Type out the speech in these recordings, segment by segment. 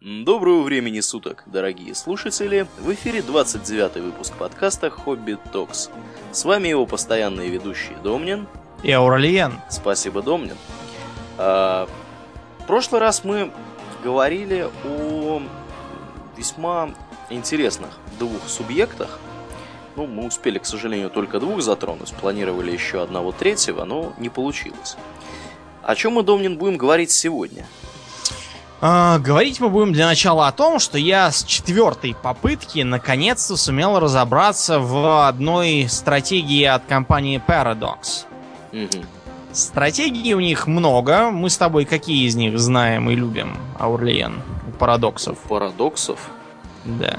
Доброго времени суток, дорогие слушатели! В эфире 29 выпуск подкаста «Хобби Токс». С вами его постоянные ведущие Домнин и Ауралиен. Спасибо, Домнин. А, в прошлый раз мы говорили о весьма интересных двух субъектах. Ну, мы успели, к сожалению, только двух затронуть, планировали еще одного третьего, но не получилось. О чем мы, Домнин, будем говорить сегодня? А, говорить мы будем для начала о том, что я с четвертой попытки наконец-то сумел разобраться в одной стратегии от компании Paradox. Угу. Стратегий у них много. Мы с тобой какие из них знаем и любим, Аурлиен? Парадоксов. Парадоксов? Да.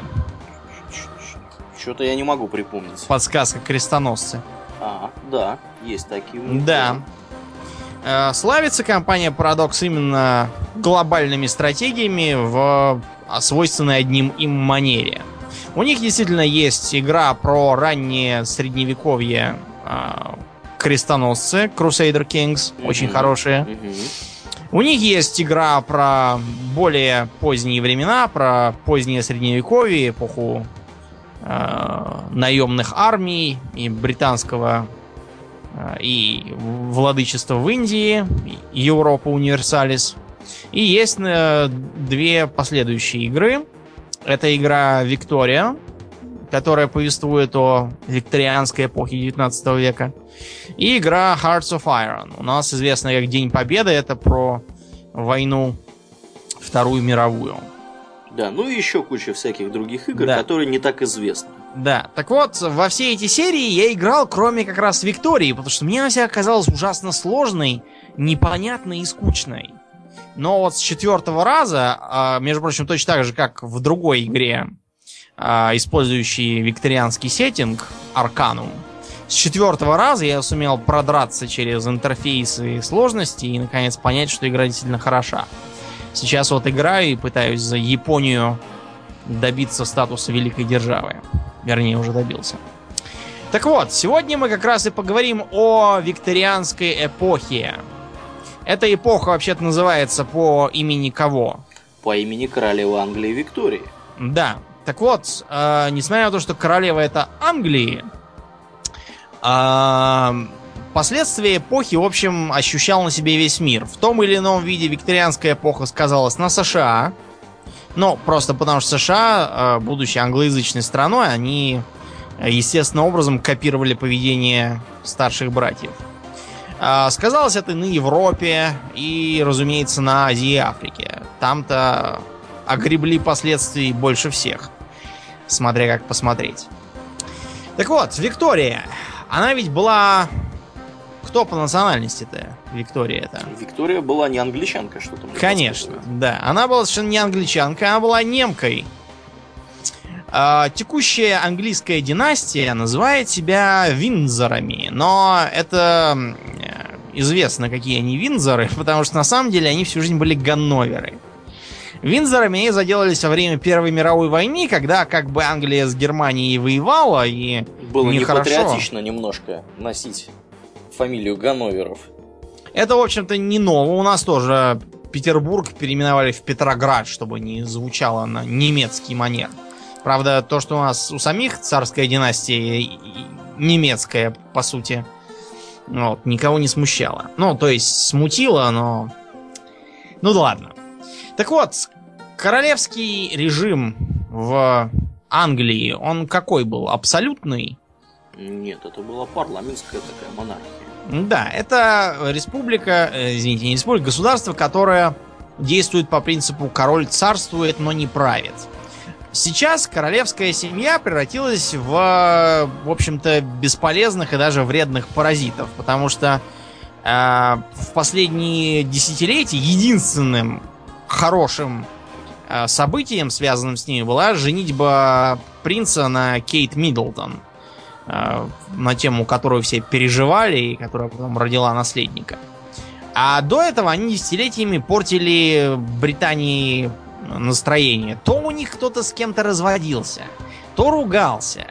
Что-то я не могу припомнить. Подсказка крестоносцы. А, да, есть такие. Да. Э, славится компания Paradox именно глобальными стратегиями в свойственной одним им манере. У них действительно есть игра про раннее средневековье э, крестоносцы, Crusader Kings, mm-hmm. очень хорошие. Mm-hmm. У них есть игра про более поздние времена, про позднее средневековье, эпоху э, наемных армий и британского и владычества в Индии, Европа Универсалис. И есть э, две последующие игры. Это игра Виктория, которая повествует о викторианской эпохе 19 века. И игра Hearts of Iron. У нас известная как День Победы. Это про войну Вторую мировую. Да, ну и еще куча всяких других игр, да. которые не так известны. Да, так вот, во все эти серии я играл, кроме как раз Виктории, потому что мне она вся оказалась ужасно сложной, непонятной и скучной. Но вот с четвертого раза, а, между прочим, точно так же, как в другой игре, а, использующей викторианский сеттинг, Арканум, с четвертого раза я сумел продраться через интерфейсы и сложности и наконец понять, что игра действительно хороша. Сейчас вот играю и пытаюсь за Японию добиться статуса великой державы. Вернее, уже добился. Так вот, сегодня мы как раз и поговорим о викторианской эпохе. Эта эпоха вообще-то называется по имени кого? По имени королевы Англии Виктории. Да. Так вот, э, несмотря на то, что королева это Англии, а, последствия эпохи, в общем, ощущал на себе весь мир. В том или ином виде викторианская эпоха сказалась на США. Но просто потому что США, а, будучи англоязычной страной, они естественным образом копировали поведение старших братьев. А, сказалось это на Европе и, разумеется, на Азии и Африке. Там-то огребли последствий больше всех. Смотря как посмотреть. Так вот, Виктория. Она ведь была... Кто по национальности-то Виктория это? Виктория была не англичанка, что-то. Конечно, да. Она была совершенно не англичанка, она была немкой. А, текущая английская династия называет себя Винзорами, но это известно, какие они Винзоры, потому что на самом деле они всю жизнь были Ганноверы. Винзорами они заделались во время Первой мировой войны, когда как бы Англия с Германией воевала и Было непатриотично немножко носить фамилию Ганноверов. Это, в общем-то, не ново. У нас тоже Петербург переименовали в Петроград, чтобы не звучало на немецкий манер. Правда, то, что у нас у самих царская династия немецкая, по сути, вот, никого не смущало. Ну, то есть смутило, но... Ну да ладно. Так вот, королевский режим в Англии, он какой был? Абсолютный? Нет, это была парламентская такая монархия. Да, это республика, э, извините, не республика, государство, которое действует по принципу король царствует, но не правит. Сейчас королевская семья превратилась в, в общем-то, бесполезных и даже вредных паразитов, потому что э, в последние десятилетия единственным хорошим э, событием, связанным с ними, была женитьба принца на Кейт Миддлтон. Э, на тему, которую все переживали и которая потом родила наследника. А до этого они десятилетиями портили Британии настроение. То у них кто-то с кем-то разводился, то ругался,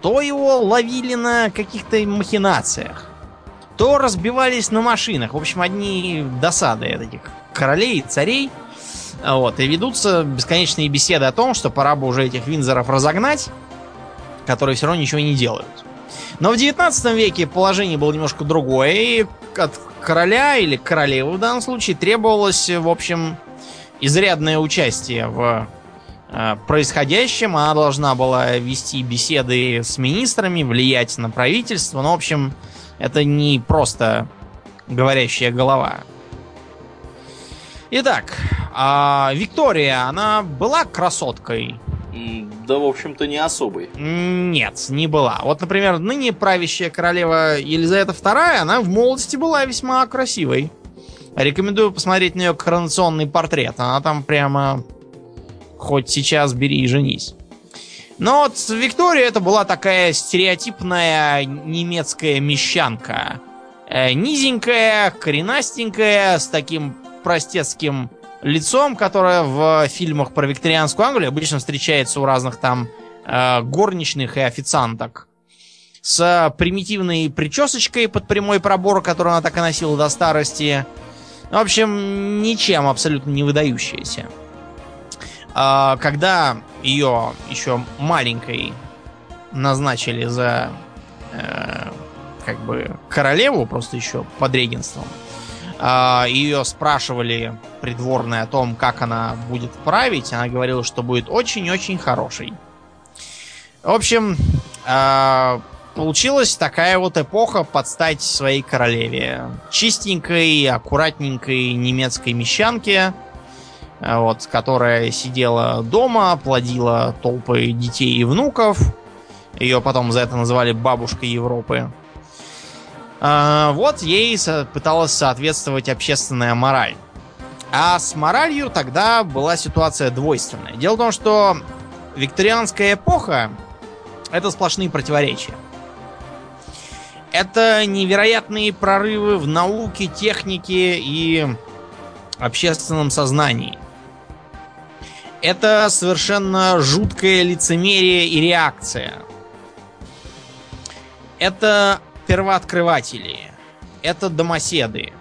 то его ловили на каких-то махинациях, то разбивались на машинах. В общем, одни досады этих королей, царей – Вот, и ведутся бесконечные беседы о том, что пора бы уже этих Винзоров разогнать, которые все равно ничего не делают. Но в 19 веке положение было немножко другое, и от короля или королевы в данном случае требовалось, в общем, изрядное участие в э, происходящем. Она должна была вести беседы с министрами, влиять на правительство. Ну, в общем, это не просто говорящая голова. Итак, а Виктория, она была красоткой? Да, в общем-то, не особой. Нет, не была. Вот, например, ныне правящая королева Елизавета II, она в молодости была весьма красивой. Рекомендую посмотреть на ее коронационный портрет. Она там прямо хоть сейчас бери и женись. Но вот Виктория это была такая стереотипная немецкая мещанка. Э, низенькая, коренастенькая, с таким простецким лицом, которое в фильмах про викторианскую Англию обычно встречается у разных там э, горничных и официанток. С примитивной причесочкой под прямой пробор, которую она так и носила до старости. В общем, ничем абсолютно не выдающаяся. Э, когда ее еще маленькой назначили за э, как бы королеву, просто еще под регенством, ее спрашивали придворные о том, как она будет править. Она говорила, что будет очень-очень хорошей. В общем, а, получилась такая вот эпоха под стать своей королеве. Чистенькой, аккуратненькой немецкой мещанке, а, вот, которая сидела дома, плодила толпы детей и внуков. Ее потом за это называли бабушкой Европы. А, вот ей пыталась соответствовать общественная мораль. А с моралью тогда была ситуация двойственная. Дело в том, что викторианская эпоха это сплошные противоречия. Это невероятные прорывы в науке, технике и общественном сознании. Это совершенно жуткое лицемерие и реакция. Это первооткрыватели, это домоседы,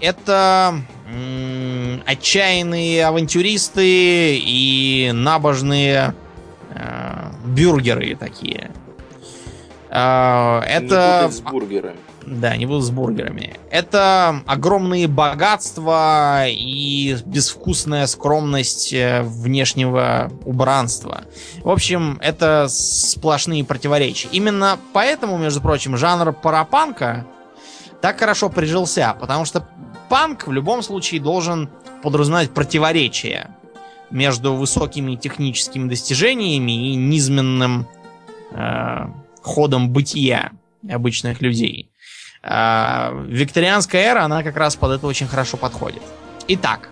это м- отчаянные авантюристы и набожные э, бюргеры такие. Э, это... Не с бургерами. Да, не буду с бургерами. Это огромные богатства и безвкусная скромность э, внешнего убранства. В общем, это сплошные противоречия. Именно поэтому, между прочим, жанр парапанка так хорошо прижился, потому что панк в любом случае должен подразумевать противоречия между высокими техническими достижениями и низменным э, ходом бытия обычных людей. А, викторианская эра, она как раз под это очень хорошо подходит. Итак,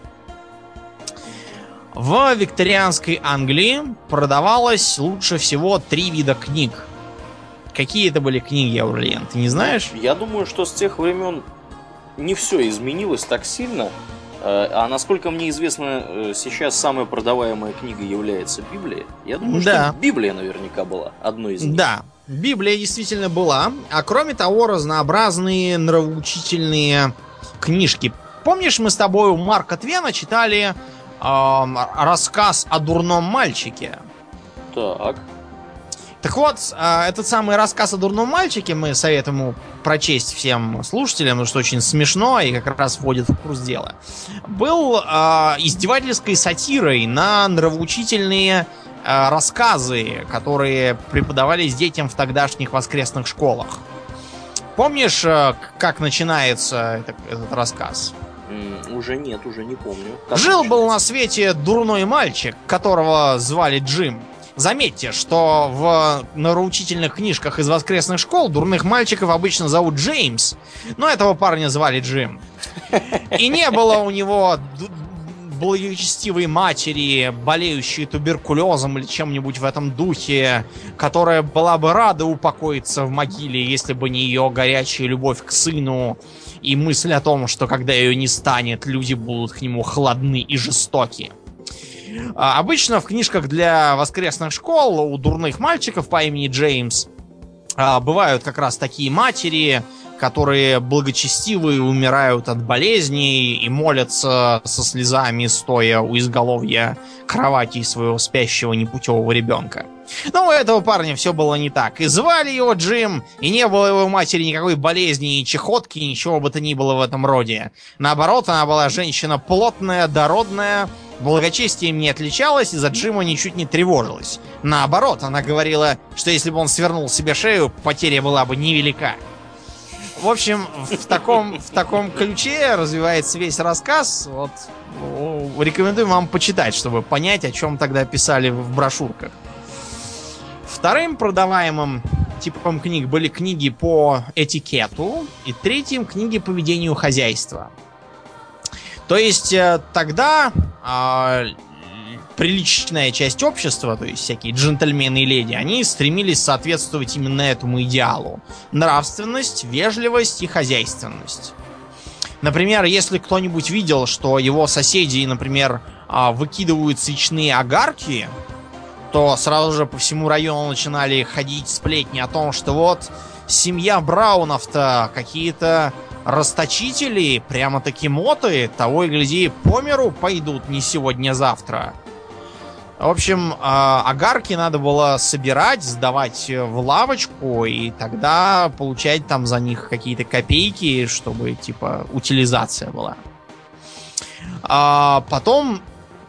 в викторианской Англии продавалось лучше всего три вида книг. Какие это были книги, Аурлиен? Ты не знаешь? Я думаю, что с тех времен не все изменилось так сильно. Э, а насколько мне известно, э, сейчас самая продаваемая книга является Библия. Я думаю, да. что Библия наверняка была одной из них. Да, Библия действительно была, а кроме того, разнообразные нравоучительные книжки. Помнишь, мы с тобой у Марка Твена читали э, рассказ о дурном мальчике? Так. Так вот, э, этот самый рассказ о дурном мальчике мы советуем ему прочесть всем слушателям, потому что очень смешно и как раз вводит в курс дела. Был э, издевательской сатирой на нравоучительные рассказы, которые преподавались детям в тогдашних воскресных школах. Помнишь, э, как начинается этот, этот рассказ? Уже нет, уже не помню. Жил был на свете дурной мальчик, которого звали Джим. Заметьте, что в научительных книжках из воскресных школ дурных мальчиков обычно зовут Джеймс, но этого парня звали Джим. И не было у него благочестивой матери, болеющей туберкулезом или чем-нибудь в этом духе, которая была бы рада упокоиться в могиле, если бы не ее горячая любовь к сыну и мысль о том, что когда ее не станет, люди будут к нему холодны и жестоки. А, обычно в книжках для воскресных школ у дурных мальчиков по имени Джеймс а, бывают как раз такие матери, которые благочестивые умирают от болезней и молятся со слезами, стоя у изголовья кровати своего спящего непутевого ребенка. Но у этого парня все было не так. И звали его Джим, и не было его матери никакой болезни и чехотки, ничего бы то ни было в этом роде. Наоборот, она была женщина плотная, дородная, благочестием не отличалась и за Джима ничуть не тревожилась. Наоборот, она говорила, что если бы он свернул себе шею, потеря была бы невелика. В общем, в таком, в таком ключе развивается весь рассказ. Вот, рекомендую вам почитать, чтобы понять, о чем тогда писали в брошюрках. Вторым продаваемым типом книг были книги по этикету, и третьим книги по ведению хозяйства. То есть э, тогда а, приличная часть общества, то есть всякие джентльмены и леди, они стремились соответствовать именно этому идеалу. Нравственность, вежливость и хозяйственность. Например, если кто-нибудь видел, что его соседи, например, а, выкидывают свечные огарки, то сразу же по всему району начинали ходить сплетни о том, что вот семья Браунов-то какие-то расточители, прямо-таки моты, того и гляди, по миру пойдут не сегодня-завтра. В общем, а, огарки надо было собирать, сдавать в лавочку, и тогда получать там за них какие-то копейки, чтобы, типа, утилизация была. А потом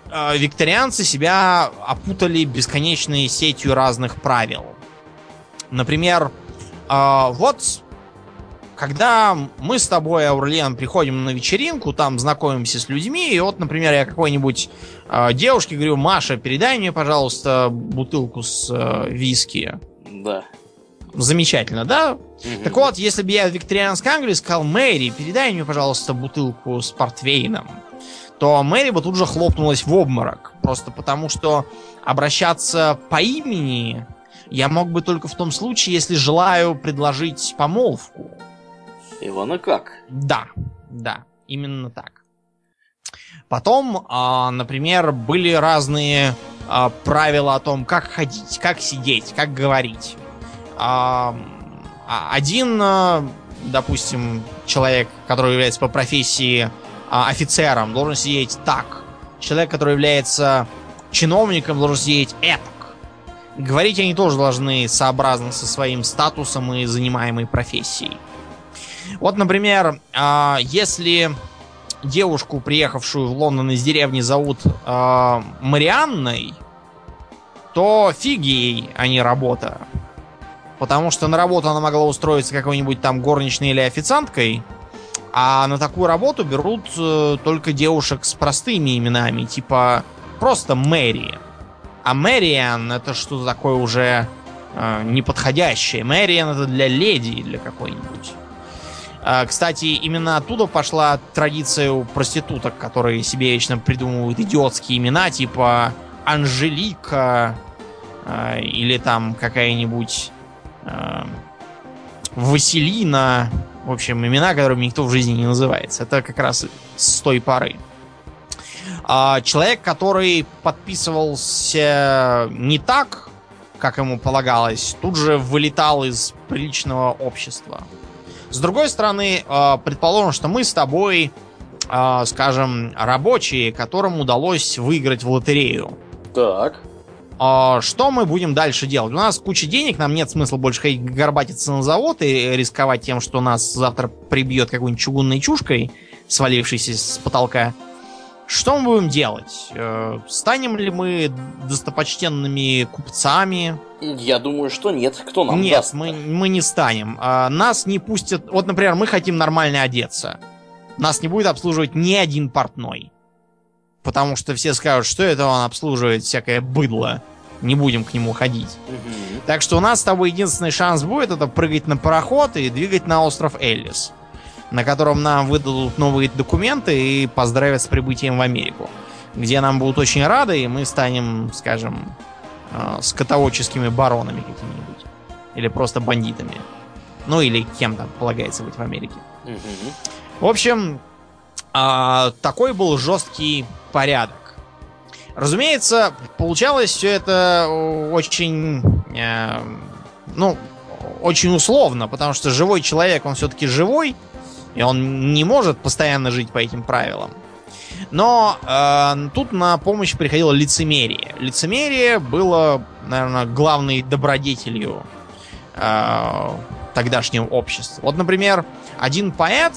а, викторианцы себя опутали бесконечной сетью разных правил. Например, а, вот когда мы с тобой, Аурлиан, приходим на вечеринку, там знакомимся с людьми, и вот, например, я какой-нибудь э, девушке говорю, Маша, передай мне, пожалуйста, бутылку с э, виски. Да. Замечательно, да? Угу. Так вот, если бы я в викторианской Англии сказал, Мэри, передай мне, пожалуйста, бутылку с портвейном, то Мэри бы тут же хлопнулась в обморок. Просто потому, что обращаться по имени я мог бы только в том случае, если желаю предложить помолвку. Ивана как? Да, да, именно так. Потом, а, например, были разные а, правила о том, как ходить, как сидеть, как говорить. А, один, допустим, человек, который является по профессии офицером, должен сидеть так. Человек, который является чиновником, должен сидеть этак. Говорить они тоже должны сообразно со своим статусом и занимаемой профессией. Вот, например, а, если девушку, приехавшую в Лондон из деревни, зовут э, Марианной, то фиг ей, а не работа. Потому что на работу она могла устроиться какой-нибудь там горничной или официанткой, а на такую работу берут э, только девушек с простыми именами, типа просто Мэри. А Мэриан это что-то такое уже э, неподходящее. Мэриан это для леди для какой-нибудь. А, кстати, именно оттуда пошла традиция у проституток, которые себе вечно придумывают идиотские имена, типа Анжелика а, или там какая-нибудь а, Василина. В общем, имена, которыми никто в жизни не называется. Это как раз с той поры. Человек, который подписывался не так, как ему полагалось, тут же вылетал из приличного общества. С другой стороны, а, предположим, что мы с тобой, а, скажем, рабочие, которым удалось выиграть в лотерею. Так. А, что мы будем дальше делать? У нас куча денег, нам нет смысла больше ходить горбатиться на завод и рисковать тем, что нас завтра прибьет какой-нибудь чугунной чушкой, свалившейся с потолка. Что мы будем делать? Э, станем ли мы достопочтенными купцами? Я думаю, что нет. Кто нам Нет, даст? мы, мы не станем. А, нас не пустят... Вот, например, мы хотим нормально одеться. Нас не будет обслуживать ни один портной. Потому что все скажут, что это он обслуживает всякое быдло. Не будем к нему ходить. Угу. Так что у нас с тобой единственный шанс будет это прыгать на пароход и двигать на остров Эллис на котором нам выдадут новые документы и поздравят с прибытием в Америку, где нам будут очень рады, и мы станем, скажем, э, скотоводческими баронами какими-нибудь. Или просто бандитами. Ну или кем там полагается быть в Америке. В общем, а, такой был жесткий порядок. Разумеется, получалось все это очень, э, ну, очень условно, потому что живой человек, он все-таки живой, и он не может постоянно жить по этим правилам. Но э, тут на помощь приходило лицемерие. Лицемерие было, наверное, главной добродетелью э, тогдашнего общества. Вот, например, один поэт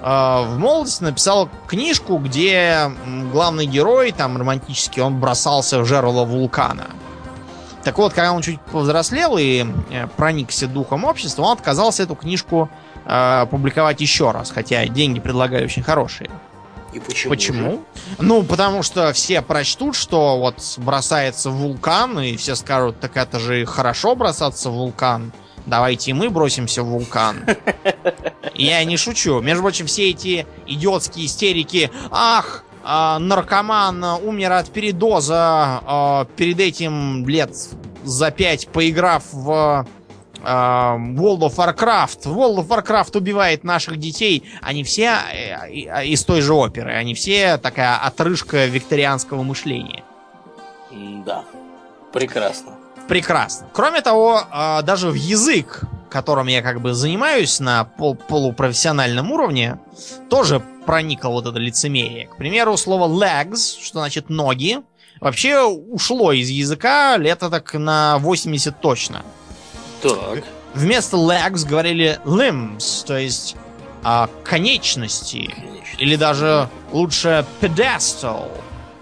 э, в молодости написал книжку, где главный герой, там романтический, он бросался в жерло вулкана. Так вот, когда он чуть повзрослел и э, проникся духом общества, он отказался эту книжку э, публиковать еще раз, хотя деньги предлагали очень хорошие. И почему? Почему? же? Ну, потому что все прочтут, что вот бросается вулкан, и все скажут, так это же хорошо бросаться в вулкан. Давайте мы бросимся в вулкан. Я не шучу. Между прочим, все эти идиотские истерики. Ах, а, наркоман умер от передоза а, перед этим лет за пять, поиграв в World of Warcraft. World of Warcraft убивает наших детей. Они все э, из той же оперы. Они все такая отрыжка викторианского мышления. Да, прекрасно. Прекрасно. Кроме того, а, даже в язык, которым я как бы занимаюсь на пол полупрофессиональном уровне, тоже проникло вот это лицемерие. К примеру, слово legs, что значит ноги, вообще ушло из языка лет так на 80 точно. Так. Вместо legs говорили limbs, то есть а, конечности. Конечно. Или даже лучше pedestal,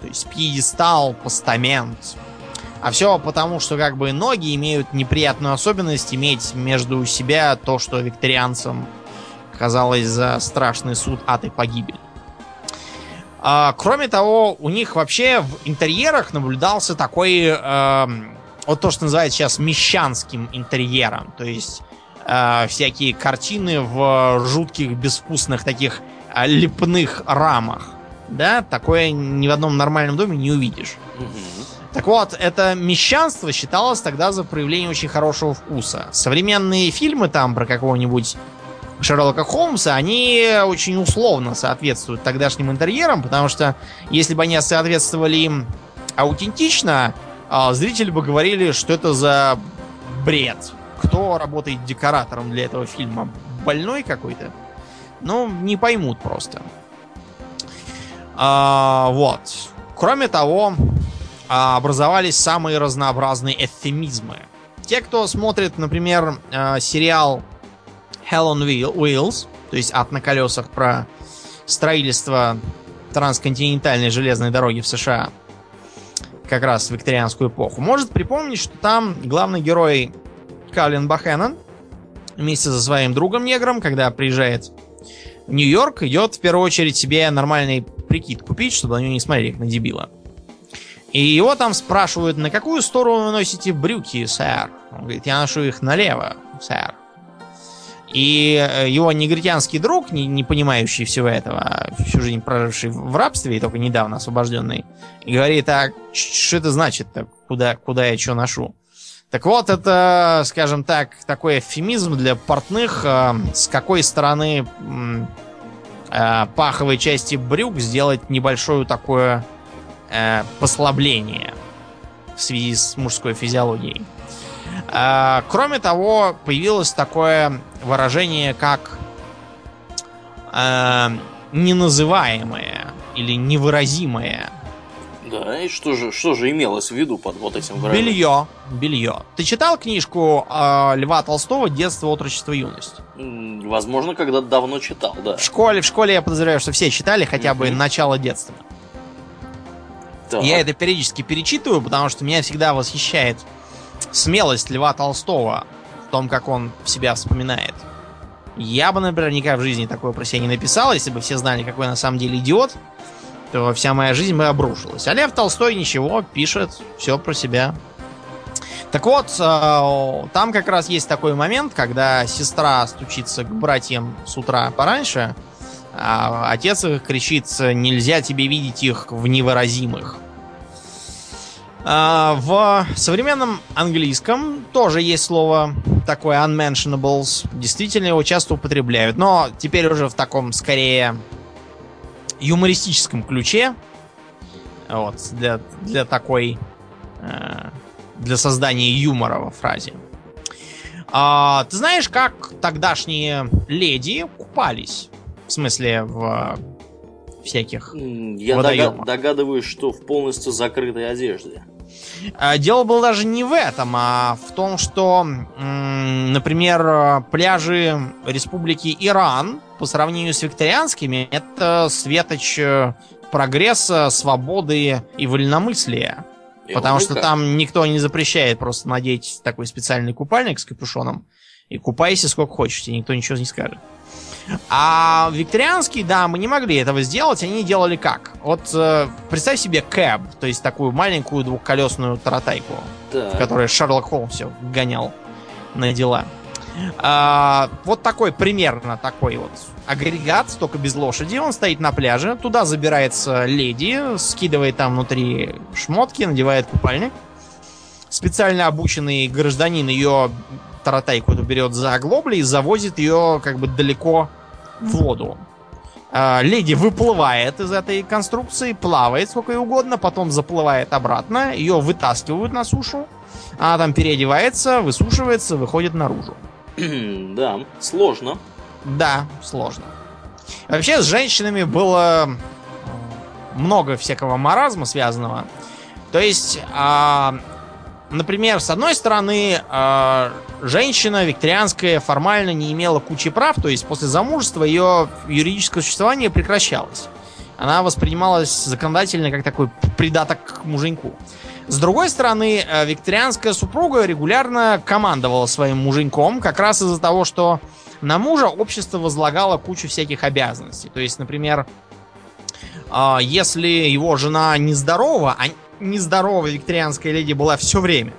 то есть пьедестал, постамент. А все потому, что как бы ноги имеют неприятную особенность иметь между себя то, что викторианцам казалось за страшный суд ад и погибель. А, кроме того, у них вообще в интерьерах наблюдался такой, эм, вот то, что называется сейчас мещанским интерьером. То есть э, всякие картины в жутких, безвкусных таких э, лепных рамах. Да, такое ни в одном нормальном доме не увидишь. Мгм. Так вот, это мещанство считалось тогда за проявление очень хорошего вкуса. Современные фильмы там про какого-нибудь Шерлока Холмса, они очень условно соответствуют тогдашним интерьерам, потому что если бы они соответствовали им аутентично, а, зрители бы говорили, что это за бред. Кто работает декоратором для этого фильма? Больной какой-то? Ну, не поймут просто. А, вот. Кроме того, а, образовались самые разнообразные эвфемизмы. Те, кто смотрит, например, а, сериал Hell on Wheel- Wheels, то есть ад на колесах про строительство трансконтинентальной железной дороги в США, как раз в викторианскую эпоху, может припомнить, что там главный герой Калин Бахенен вместе со своим другом негром, когда приезжает в Нью-Йорк, идет в первую очередь себе нормальный прикид купить, чтобы на него не смотрели как на дебила. И его там спрашивают, на какую сторону вы носите брюки, сэр? Он говорит, я ношу их налево, сэр. И э, его негритянский друг, не, не понимающий всего этого, всю жизнь проживший в рабстве и только недавно освобожденный, говорит, а что это значит-то, куда, куда я что ношу? Так вот, это, скажем так, такой эвфемизм для портных, э, с какой стороны э, паховой части брюк сделать небольшое такое э, послабление в связи с мужской физиологией. А, кроме того, появилось такое выражение, как э, неназываемое или невыразимое. Да, и что же, что же имелось в виду под вот этим выражением? Белье. Белье. Ты читал книжку э, Льва Толстого «Детство, отрочество, юность»? Возможно, когда-то давно читал, да. В школе, в школе я подозреваю, что все читали хотя бы Мгм. начало детства. Так. Я это периодически перечитываю, потому что меня всегда восхищает смелость Льва Толстого в том, как он себя вспоминает. Я бы, например, никогда в жизни такое про себя не написал, если бы все знали, какой я на самом деле идиот, то вся моя жизнь бы обрушилась. А Лев Толстой ничего, пишет все про себя. Так вот, э, там как раз есть такой момент, когда сестра стучится к братьям с утра пораньше, а отец их кричит, нельзя тебе видеть их в невыразимых. А, В современном английском тоже есть слово такое unmentionables. Действительно его часто употребляют. Но теперь уже в таком скорее юмористическом ключе. Вот, для, для такой... э, для создания юмора во фразе. А, ты знаешь, как тогдашние леди купались? В смысле, в всяких Я водоемах. догадываюсь, что в полностью закрытой одежде. А, Дело было даже не в этом, а в том, что, например, пляжи Республики Иран по сравнению с викторианскими это светоч э, прогресса, свободы и вольномыслия. И Потому что там никто не запрещает просто надеть такой специальный купальник с капюшоном и купайся сколько хочешь, тебе никто ничего не скажет. А викторианские, да, мы не могли этого сделать. Они делали как? Вот э, представь себе кэб, то есть такую маленькую двухколесную таратайку, Так. в которой Шерлок Холмс все гонял на дела. А, вот такой, примерно такой вот агрегат, только без лошади. Он стоит на пляже. Туда забирается леди, скидывает там внутри шмотки, надевает купальник. Специально обученный гражданин ее таратайку эту берет за оглобли и завозит ее как бы далеко в воду. А, леди выплывает из этой конструкции, плавает сколько ей угодно, потом заплывает обратно, ее вытаскивают на сушу, она там переодевается, высушивается, выходит наружу. да, сложно. Да, сложно. Вообще с женщинами было много всякого маразма связанного. То есть, а, например, с одной стороны, а, женщина викторианская формально не имела кучи прав, то есть после замужества ее юридическое существование прекращалось. Она воспринималась законодательно как такой придаток к муженьку. С другой стороны, э, викторианская супруга регулярно командовала своим муженьком, как раз из-за того, что на мужа общество возлагало кучу всяких обязанностей. То есть, например, а, если его жена нездорова, а нездоровая викторианская леди была все время.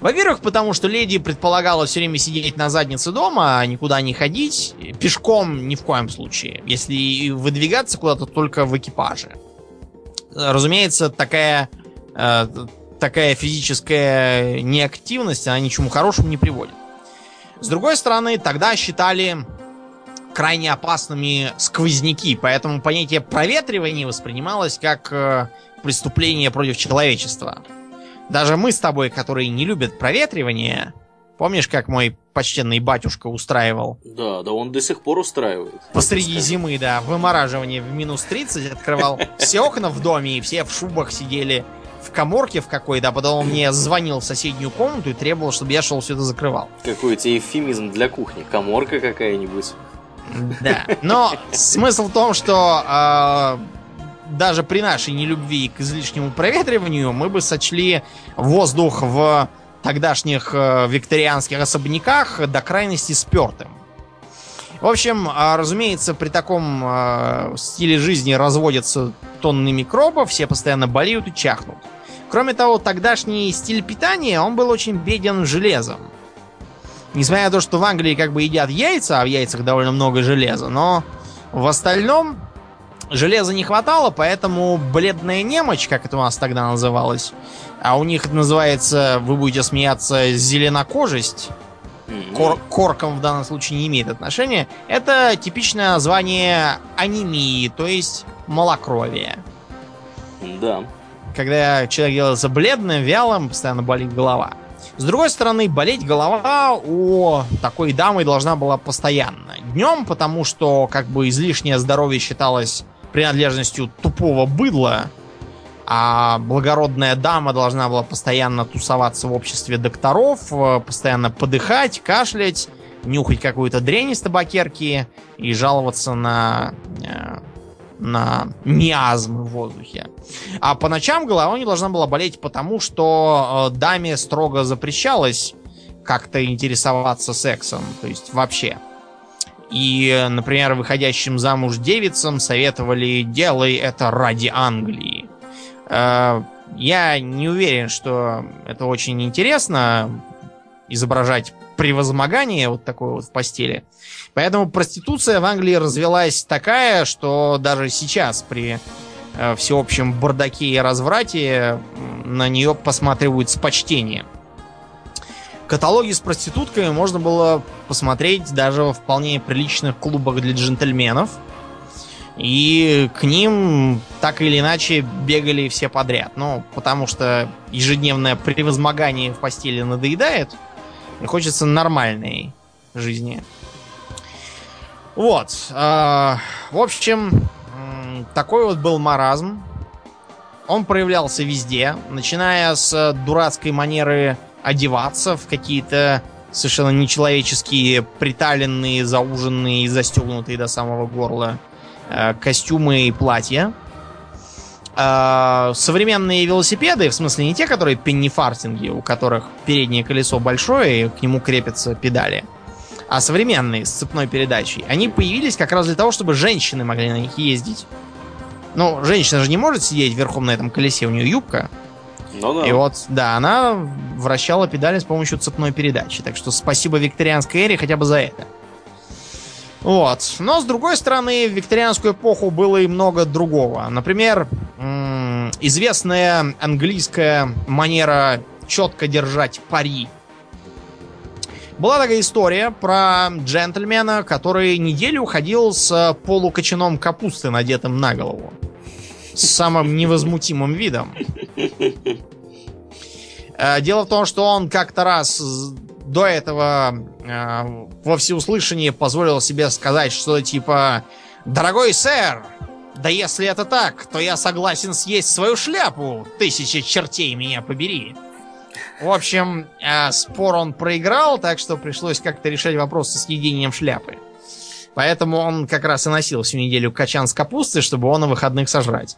Во-первых, потому что леди предполагала все время сидеть на заднице дома, а никуда не ходить. Пешком ни в коем случае. Если выдвигаться куда-то, только в экипаже. Разумеется, такая, э, такая физическая неактивность, она ничему хорошему не приводит. С другой стороны, тогда считали крайне опасными сквозняки, поэтому понятие проветривания воспринималось как э, преступление против человечества. Даже мы с тобой, которые не любят проветривание, помнишь, как мой почтенный батюшка устраивал Да, да он до сих пор устраивает. посреди зимы, да, вымораживание в минус 30, открывал все окна в доме, и все в шубах сидели в коморке в какой-то, а потом он мне звонил в соседнюю комнату и требовал, чтобы я шел это закрывал. Какой у тебя эвфемизм для кухни? Коморка какая-нибудь? Да. Но смысл в том, что э, даже при нашей нелюбви к излишнему проветриванию мы бы сочли воздух в тогдашних э, викторианских особняках до крайности спертым. В общем, а, разумеется, при таком э, стиле жизни разводятся тонны микробов, все постоянно болеют и чахнут. Кроме того, тогдашний стиль питания, он был очень беден железом. Несмотря на то, что в Англии как бы едят яйца, а в яйцах довольно много железа, но в остальном железа не хватало, поэтому бледная немочь, как это у нас тогда называлось, а у них это называется, вы будете смеяться, зеленокожесть, кор- коркам в данном случае не имеет отношения, это типичное название анемии, то есть малокровие. Да. Когда человек делается бледным, вялым, постоянно болит голова. С другой стороны, болеть голова у такой дамы должна была постоянно. Днем, потому что как бы излишнее здоровье считалось принадлежностью тупого быдла, а благородная дама должна была постоянно тусоваться в обществе докторов, э, постоянно подыхать, кашлять, нюхать какую-то дрянь из табакерки и жаловаться на, э, на миазмы в воздухе. А по ночам голова не должна была болеть потому, что э, даме строго запрещалось как-то интересоваться сексом, то есть вообще. И, например, выходящим замуж девицам советовали «делай это ради Англии». Э, Я не уверен, что это очень интересно изображать превозмогание вот такое вот в постели. Поэтому проституция в Англии развелась такая, что даже сейчас при э, всеобщем бардаке и разврате на нее посматривают с почтением. Каталоги с проститутками можно было посмотреть даже в вполне приличных клубах для джентльменов. И к ним так или иначе бегали все подряд. Ну, потому что ежедневное превозмогание в постели надоедает. И хочется нормальной жизни. Вот. Э, в общем, такой вот был маразм. Он проявлялся везде, начиная с дурацкой манеры одеваться в какие-то совершенно нечеловеческие, приталенные, зауженные и застегнутые до самого горла э, костюмы и платья. Э, современные велосипеды, в смысле не те, которые пеннифартинги, у которых переднее колесо большое и к нему крепятся педали, а современные с цепной передачей, они появились как раз для того, чтобы женщины могли на них ездить. Ну, женщина же не может сидеть верхом на этом колесе, у нее юбка. Ну да. И вот, да, она вращала педали с помощью цепной передачи. Так что спасибо викторианской эре хотя бы за это. Вот. Но, с другой стороны, в викторианскую эпоху было и много другого. Например, известная английская манера четко держать пари. Была такая история про джентльмена, который неделю ходил с полукочаном капусты, надетым на голову. С самым невозмутимым видом. Э, дело в том, что он как-то раз до этого э, во всеуслышание позволил себе сказать что типа «Дорогой сэр, да если это так, то я согласен съесть свою шляпу, тысячи чертей меня побери». В общем, э, спор он проиграл, так что пришлось как-то решать вопрос с съедением шляпы. Поэтому он как раз и носил всю неделю качан с капустой, чтобы он на выходных сожрать.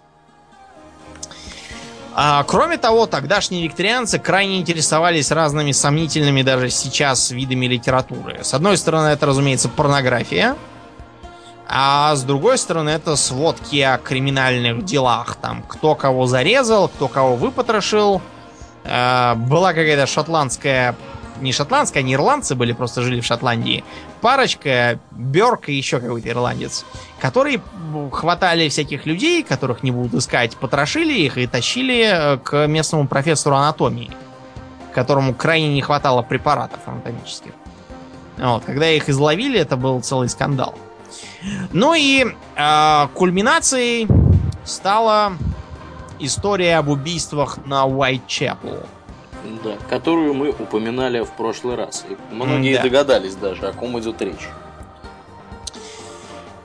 А, кроме того, тогдашние викторианцы крайне интересовались разными сомнительными даже сейчас видами литературы. С одной стороны, это, разумеется, порнография, а с другой стороны, это сводки о криминальных делах. Там, кто кого зарезал, кто кого выпотрошил. А, была какая-то шотландская не шотландская, не ирландцы были, просто жили в Шотландии. Парочка, Берк и еще какой-то ирландец, которые хватали всяких людей, которых не будут искать, потрошили их и тащили э, к местному профессору анатомии, которому крайне не хватало препаратов анатомических. Вот, когда их изловили, это был целый скандал. Ну и э, кульминацией стала история об убийствах на Уайтчепл. Да, которую мы упоминали в прошлый раз. И многие да. догадались даже, о ком идет речь.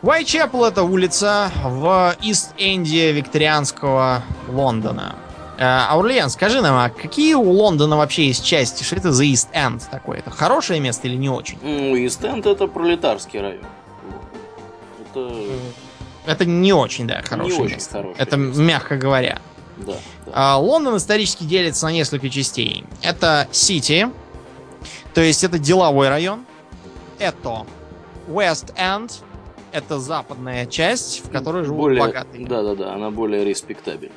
Уайтчепл это улица в Ист-Энде викторианского Лондона. Э, Аурлиан, скажи нам, а какие у Лондона вообще есть части? Что это за Ист-Энд такое? Это хорошее место или не очень? Ну, Ист-Энд это пролетарский район. Это... Это не очень, да, хорошее не очень место. Хорошее это место. мягко говоря. Да, да. А, Лондон исторически делится на несколько частей. Это Сити, то есть это деловой район. Это West End, это западная часть, в которой живут более, богатые. Да-да-да, она более респектабельная.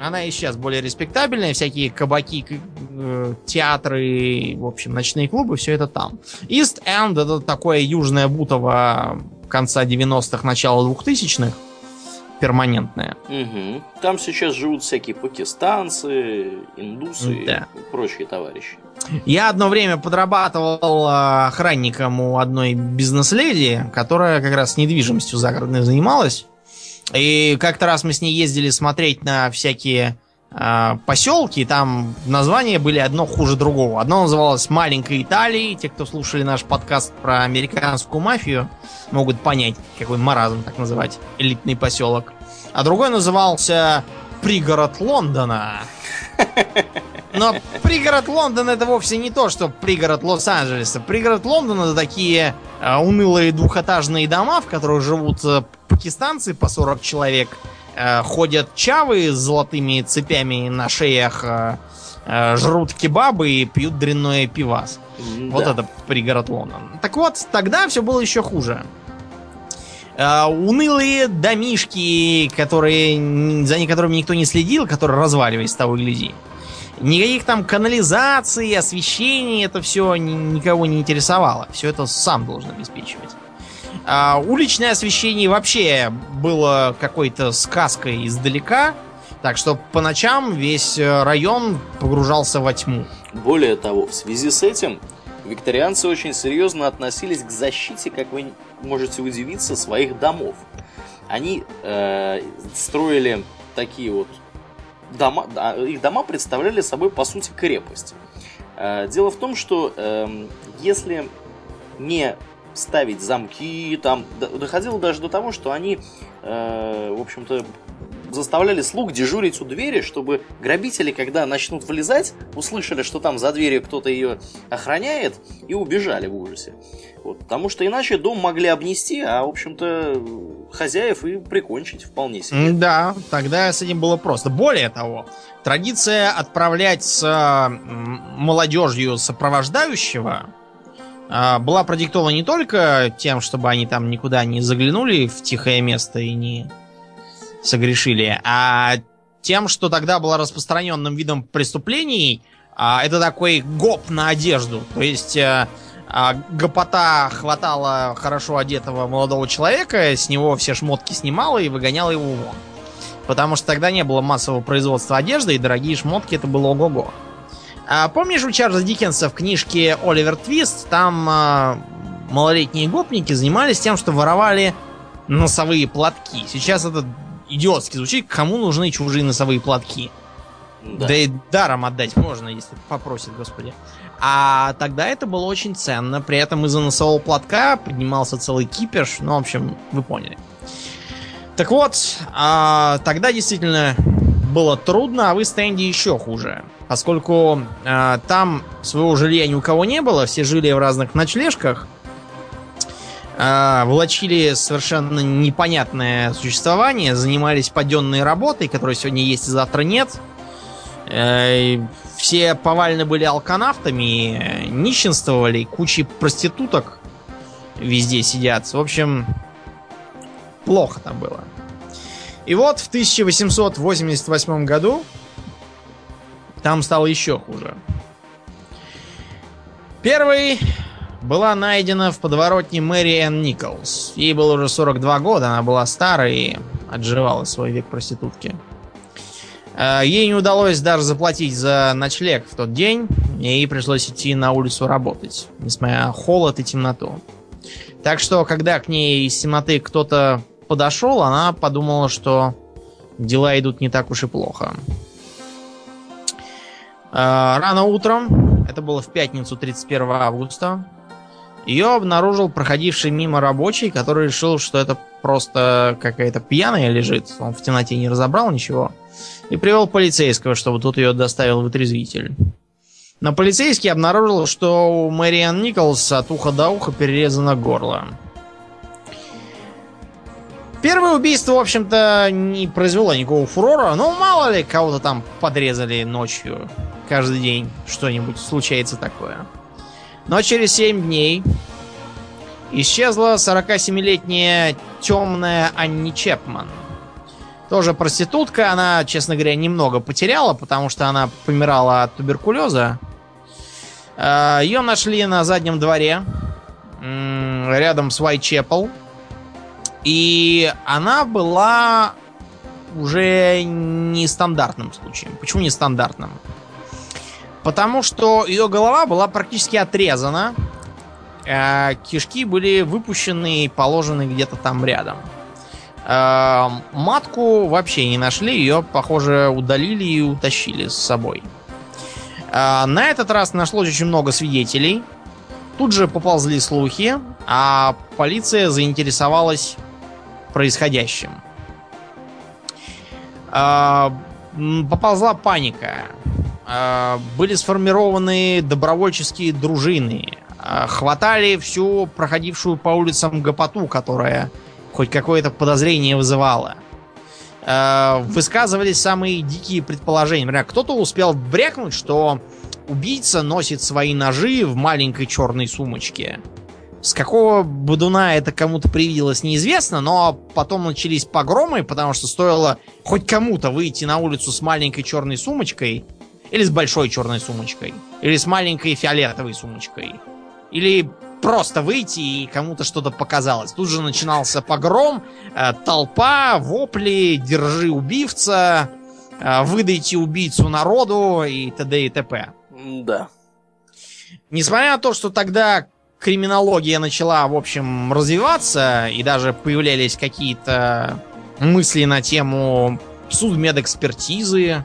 Она и сейчас более респектабельная, всякие кабаки, э, театры, в общем, ночные клубы, все это там. East End это такое южное Бутово конца 90-х, начала 2000-х перманентная. Угу. Там сейчас живут всякие пакистанцы, индусы да. и прочие товарищи. Я одно время подрабатывал а, охранником у одной бизнес-леди, которая как раз недвижимостью загородной занималась. И как-то раз мы с ней ездили смотреть на всякие э, поселки, там названия были одно хуже другого. Одно называлось «Маленькая Италия». Те, кто слушали наш подкаст про американскую мафию, могут понять, какой маразм так называть элитный поселок. А другой назывался «Пригород Лондона». Но пригород Лондона это вовсе не то, что пригород Лос-Анджелеса. Пригород Лондона это такие э, унылые двухэтажные дома, в которых живут э, пакистанцы по 40 человек – ходят чавы с золотыми цепями на шеях, э, э, жрут кебабы и пьют дрянное пивас. Да. Вот это пригород Лондон. Так вот, тогда все было еще хуже. унылые домишки, которые, за которыми никто не следил, которые разваливались того и гляди. Никаких там канализации, освещения, это все никого не интересовало. Все это сам должен обеспечивать. А, уличное освещение вообще было какой-то сказкой издалека. Так что по ночам весь э, район погружался во тьму. Более того, в связи с этим викторианцы очень серьезно относились к защите, как вы можете удивиться, своих домов. Они э, строили такие вот дома, их дома представляли собой по сути крепость. Э, дело в том, что э, если не ставить замки, там доходило даже до того, что они, э, в общем-то, заставляли слуг дежурить у двери, чтобы грабители, когда начнут влезать, услышали, что там за дверью кто-то ее охраняет, и убежали в ужасе. Вот, потому что иначе дом могли обнести, а, в общем-то, хозяев и прикончить вполне себе. Да, тогда с этим было просто. Более того, традиция отправлять с молодежью сопровождающего была продиктована не только тем, чтобы они там никуда не заглянули в тихое место и не согрешили, а тем, что тогда было распространенным видом преступлений, а, это такой гоп на одежду. То есть а, гопота хватала хорошо одетого молодого человека, с него все шмотки снимала и выгоняла его вон. Потому что тогда не было массового производства одежды, и дорогие шмотки это было ого-го. А помнишь у Чарльза Диккенса в книжке Оливер Твист, там а, малолетние гопники занимались тем, что воровали носовые платки. Сейчас это идиотски звучит, кому нужны чужие носовые платки? Да. да и даром отдать можно, если попросит, господи. А тогда это было очень ценно. При этом из-за носового платка поднимался целый кипиш. Ну, в общем, вы поняли. Так вот, а, тогда действительно было трудно, а вы Стэнди еще хуже. Поскольку а, там своего жилья ни у кого не было, все жили в разных ночлежках, а, влачили совершенно непонятное существование, занимались паденной работой, которой сегодня есть и завтра нет. Э, все повально были алканавтами, нищенствовали, кучи проституток везде сидят. В общем, плохо там было. И вот в 1888 году там стало еще хуже. Первый была найдена в подворотне Мэри Энн Николс. Ей было уже 42 года, она была старой и отживала свой век проститутки. Э, ей не удалось даже заплатить за ночлег в тот день, и ей пришлось идти на улицу работать, несмотря на холод и темноту. Так что, когда к ней из темноты кто-то подошел, она подумала, что дела идут не так уж и плохо. Э, рано утром, это было в пятницу 31 августа, ее обнаружил проходивший мимо рабочий, который решил, что это просто какая-то пьяная лежит. Он в темноте не разобрал ничего. И привел полицейского, чтобы тут ее доставил в отрезвитель. Но полицейский обнаружил, что у Мэриан Николс от уха до уха перерезано горло. Первое убийство, в общем-то, не произвело никакого фурора, но мало ли кого-то там подрезали ночью. Каждый день что-нибудь случается такое. Но через 7 дней исчезла 47-летняя темная Анни Чепман. Тоже проститутка, она, честно говоря, немного потеряла, потому что она помирала от туберкулеза. А, Ее нашли на заднем дворе, рядом с Уайтчепл. И она была уже нестандартным случаем. Почему нестандартным? Потому что ее голова была практически отрезана, а кишки были выпущены и положены где-то там рядом. А матку вообще не нашли, ее, похоже, удалили и утащили с собой. А на этот раз нашлось очень много свидетелей. Тут же поползли слухи, а полиция заинтересовалась происходящим. А, поползла паника. А, были сформированы добровольческие дружины. А, хватали всю проходившую по улицам гопоту, которая хоть какое-то подозрение вызывала. Высказывались самые дикие предположения. Например, кто-то успел брякнуть, что убийца носит свои ножи в маленькой черной сумочке. С какого будуна это кому-то привиделось, неизвестно, но потом начались погромы, потому что стоило хоть кому-то выйти на улицу с маленькой черной сумочкой, или с большой черной сумочкой. Или с маленькой фиолетовой сумочкой. Или просто выйти и кому-то что-то показалось. Тут же начинался погром, э, толпа, вопли, держи убивца, э, выдайте убийцу народу и т.д. и т.п. Да. Несмотря на то, что тогда криминология начала, в общем, развиваться, и даже появлялись какие-то мысли на тему судмедэкспертизы,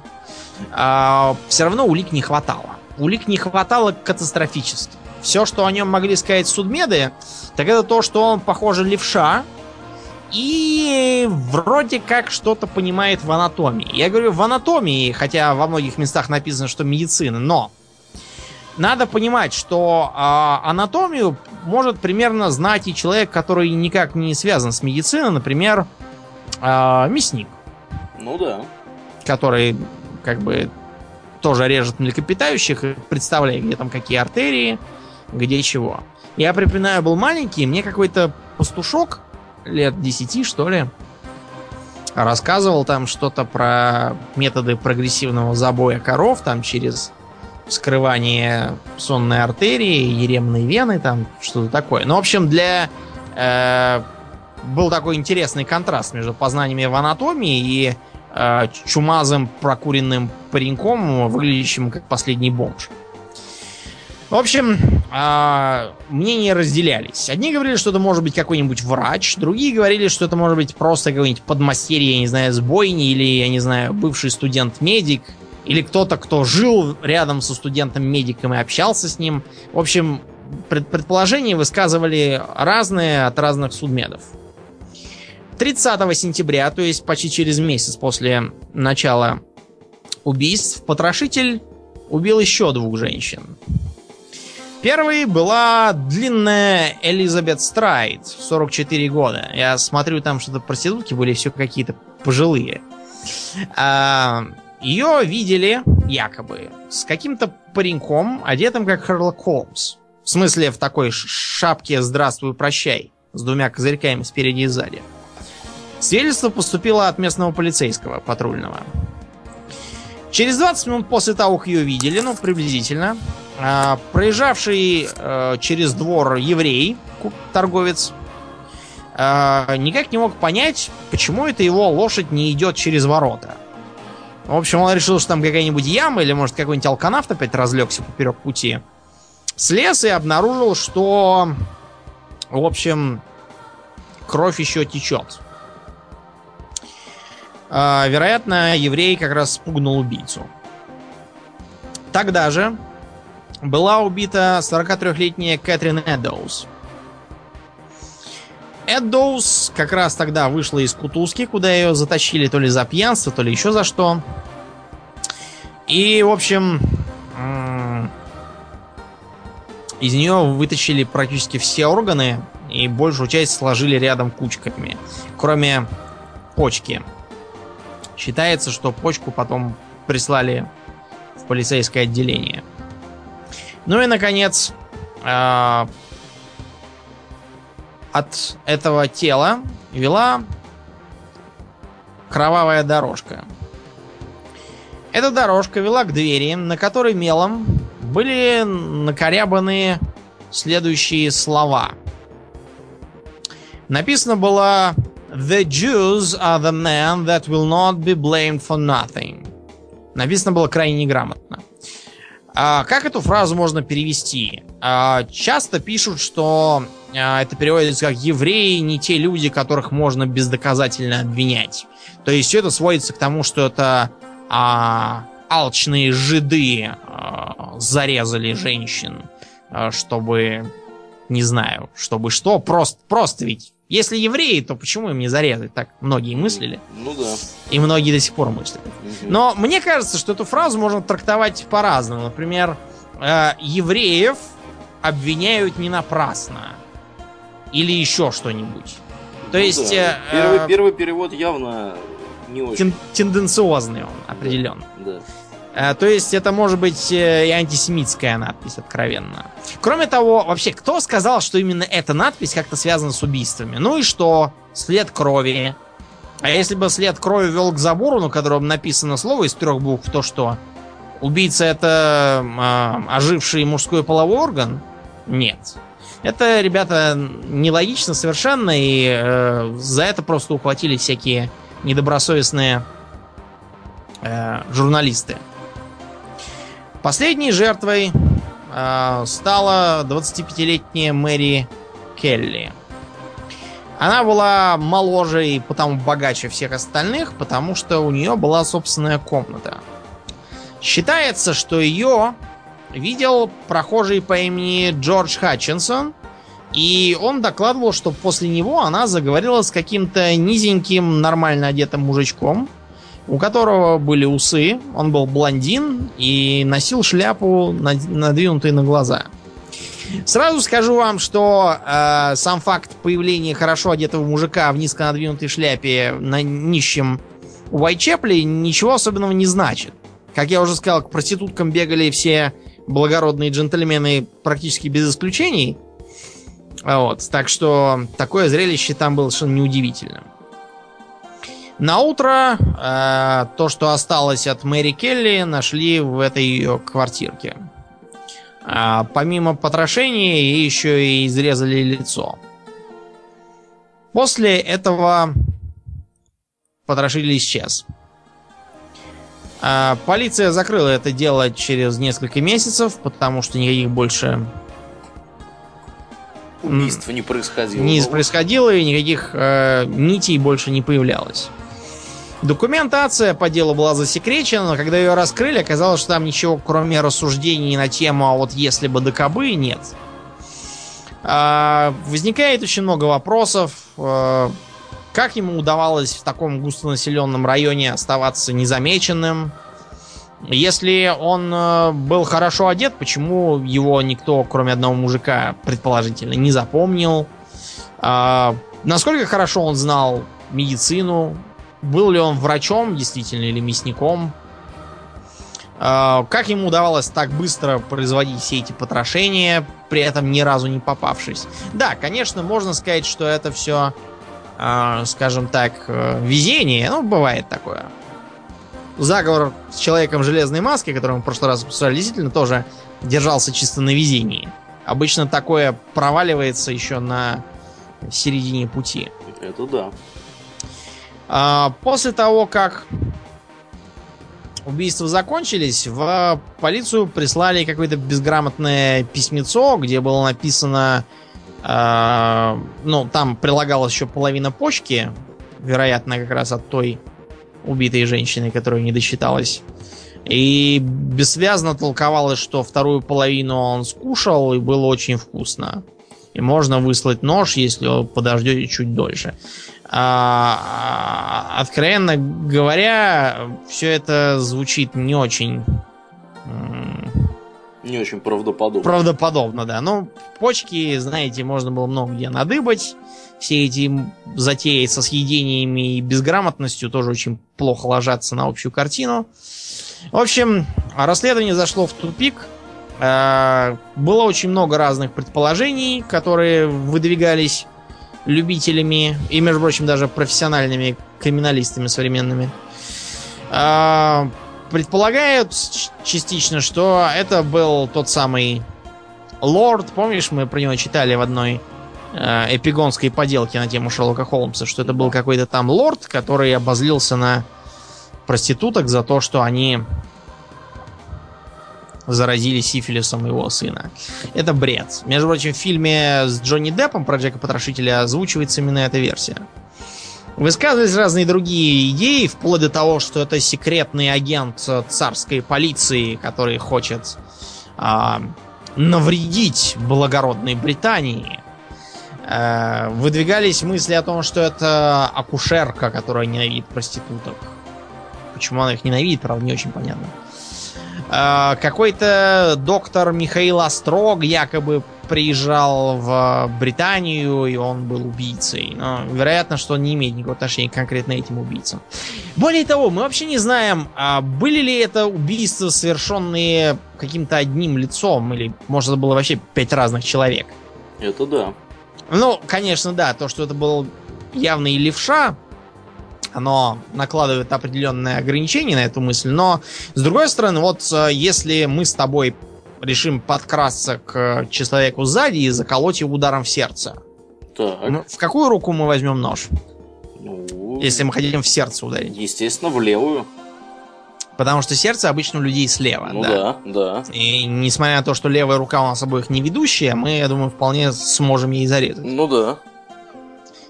а, все равно улик не хватало. улик не хватало катастрофически. Все, что о нем могли сказать судмеды, так это то, что он, похоже, левша, и вроде как что-то понимает в анатомии. Я говорю в анатомии, хотя во многих местах написано, что медицина, но надо понимать, что э, анатомию может примерно знать и человек, который никак не связан с медициной, например, э, мясник. Ну да. Который как бы тоже режет млекопитающих и представляет, где там какие артерии, где чего. Я припоминаю, был маленький, мне какой-то пастушок лет 10, что ли, рассказывал там что-то про методы прогрессивного забоя коров, там через вскрывание сонной артерии, еремной вены, там что-то такое. Ну, в общем, для... Э, был такой интересный контраст между познаниями в анатомии и э, чумазым прокуренным пареньком, выглядящим как последний бомж. В общем, э, мнения разделялись. Одни говорили, что это может быть какой-нибудь врач, другие говорили, что это может быть просто какой-нибудь подмастерье, я не знаю, с или, я не знаю, бывший студент-медик, или кто-то, кто жил рядом со студентом-медиком и общался с ним. В общем, пред предположения высказывали разные от разных судмедов. 30 сентября, то есть почти через месяц после начала убийств, потрошитель убил еще двух женщин. Первой была длинная Элизабет Страйд, 44 года. Я смотрю, там что-то проститутки были все какие-то пожилые. А, ее видели, якобы, с каким-то пареньком, одетым как Херлок Холмс. В смысле, в такой шапке «Здравствуй, прощай», с двумя козырьками спереди и сзади. Свидетельство поступило от местного полицейского патрульного. Через 20 минут после того, как ее видели, ну, приблизительно, э, проезжавший э, через двор еврей, торговец, э, никак не мог понять, почему это его лошадь не идет через ворота. В общем, он решил, что там какая-нибудь яма или, может, какой-нибудь алканавт опять разлегся поперек пути. Слез и обнаружил, что, в общем, кровь еще течет. А, вероятно, еврей как раз спугнул убийцу. Тогда же была убита 43-летняя Кэтрин Эддоус. Эддоус как раз тогда вышла из кутузки, куда ее затащили то ли за пьянство, то ли еще за что. И, в общем, из нее вытащили практически все органы и большую часть сложили рядом кучками, кроме почки. Считается, что почку потом прислали в полицейское отделение. Ну и, наконец, э, от этого тела вела кровавая дорожка. Эта дорожка вела к двери, на которой мелом были накорябаны следующие слова. Написано было The Jews are the men that will not be blamed for nothing. Написано было крайне неграмотно. А, как эту фразу можно перевести? А, часто пишут, что это переводится как евреи не те люди, которых можно бездоказательно обвинять. То есть все это сводится к тому, что это а, алчные жиды а, зарезали женщин, а, чтобы не знаю, чтобы что, просто, просто ведь если евреи, то почему им не зарезать? Так многие мыслили. Ну да. И многие до сих пор мыслят. Угу. Но мне кажется, что эту фразу можно трактовать по-разному. Например, э, евреев обвиняют не напрасно. Или еще что-нибудь. То ну есть... Да. Э, первый, э, первый перевод явно не очень. Тенденциозный он, определенно. Да. да. Э, то есть это может быть э, и антисемитская надпись, откровенно. Кроме того, вообще, кто сказал, что именно эта надпись как-то связана с убийствами? Ну и что? След крови. А если бы след крови вел к забору, на котором написано слово из трех букв, то что? Убийца это э, оживший мужской половой орган? Нет. Это, ребята, нелогично совершенно, и э, за это просто ухватили всякие недобросовестные э, журналисты. Последней жертвой э, стала 25-летняя Мэри Келли. Она была моложе и потому богаче всех остальных, потому что у нее была собственная комната. Считается, что ее видел прохожий по имени Джордж Хатчинсон, и он докладывал, что после него она заговорила с каким-то низеньким, нормально одетым мужичком, у которого были усы, он был блондин и носил шляпу, надвинутую на глаза. Сразу скажу вам, что э, сам факт появления хорошо одетого мужика в низко надвинутой шляпе на нищем Уайчепле ничего особенного не значит. Как я уже сказал, к проституткам бегали все благородные джентльмены практически без исключений. Вот, так что такое зрелище там было совершенно неудивительным. На утро э, то, что осталось от Мэри Келли, нашли в этой ее квартирке. А, помимо потрошения, ей еще и изрезали лицо. После этого потрошитель исчез. А, полиция закрыла это дело через несколько месяцев, потому что никаких больше убийств не происходило. Не происходило, и никаких э, нитей больше не появлялось. Документация по делу была засекречена, но когда ее раскрыли, оказалось, что там ничего, кроме рассуждений на тему «а вот если бы докобы» нет. А, возникает очень много вопросов. А, как ему удавалось в таком густонаселенном районе оставаться незамеченным? Если он э, был хорошо одет, почему его никто, кроме одного мужика, предположительно, не запомнил? А, насколько хорошо он знал медицину? Был ли он врачом действительно или мясником? А, как ему удавалось так быстро производить все эти потрошения, при этом ни разу не попавшись? Да, конечно, можно сказать, что это все, скажем так, э, везение. Ну, бывает такое. Заговор с человеком в железной маске, который мы в прошлый раз обсуждали, действительно тоже держался чисто на везении. Обычно такое проваливается еще на середине пути. Это да. А, после того, как убийства закончились, в полицию прислали какое-то безграмотное письмецо, где было написано... Э, ну, там прилагалась еще половина почки, вероятно, как раз от той убитой женщины, которая не досчиталась. И бессвязно толковалось, что вторую половину он скушал, и было очень вкусно. И можно выслать нож, если подождете чуть дольше. А, откровенно говоря, все это звучит не очень... Не очень правдоподобно. Правдоподобно, да. Но почки, знаете, можно было много где надыбать. Все эти затеи со съедениями и безграмотностью тоже очень плохо ложатся на общую картину. В общем, расследование зашло в тупик. А, было очень много разных предположений, которые выдвигались любителями и, между прочим, даже профессиональными криминалистами современными. Предполагают частично, что это был тот самый Лорд. Помнишь, мы про него читали в одной э, эпигонской поделке на тему Шерлока Холмса, что это был какой-то там лорд, который обозлился на проституток за то, что они заразили сифилисом его сына. Это бред. Между прочим, в фильме с Джонни Деппом про Джека Потрошителя озвучивается именно эта версия. Высказывались разные другие идеи, вплоть до того, что это секретный агент царской полиции, который хочет а, навредить благородной Британии. А, выдвигались мысли о том, что это акушерка, которая ненавидит проституток. Почему она их ненавидит, правда, не очень понятно. А, какой-то доктор Михаил Острог якобы приезжал в Британию, и он был убийцей. Но вероятно, что он не имеет никакого отношения конкретно этим убийцам. Более того, мы вообще не знаем, а были ли это убийства, совершенные каким-то одним лицом, или, может, это было вообще пять разных человек. Это да. Ну, конечно, да. То, что это был явный левша, оно накладывает определенные ограничения на эту мысль, но с другой стороны, вот э, если мы с тобой решим подкрасться к человеку сзади и заколоть его ударом в сердце, так. в какую руку мы возьмем нож? Ну, если мы хотим в сердце ударить. Естественно, в левую. Потому что сердце обычно у людей слева. Ну да, да. да. И несмотря на то, что левая рука у нас обоих не ведущая, мы, я думаю, вполне сможем ей зарезать. Ну да.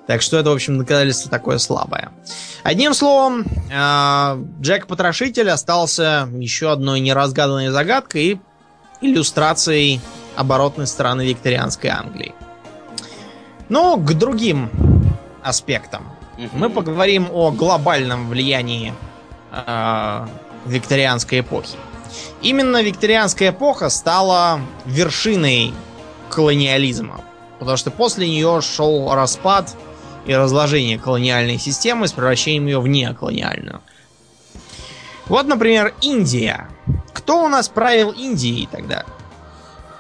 Так что это, в общем, доказательство такое слабое. Одним словом, э, Джек Потрошитель остался еще одной неразгаданной загадкой, и иллюстрацией оборотной стороны викторианской Англии. Ну, к другим аспектам. Мы поговорим о глобальном влиянии э, викторианской эпохи. Именно викторианская эпоха стала вершиной колониализма. Потому что после нее шел распад и разложение колониальной системы с превращением ее в неоколониальную. Вот, например, Индия. Кто у нас правил Индией тогда?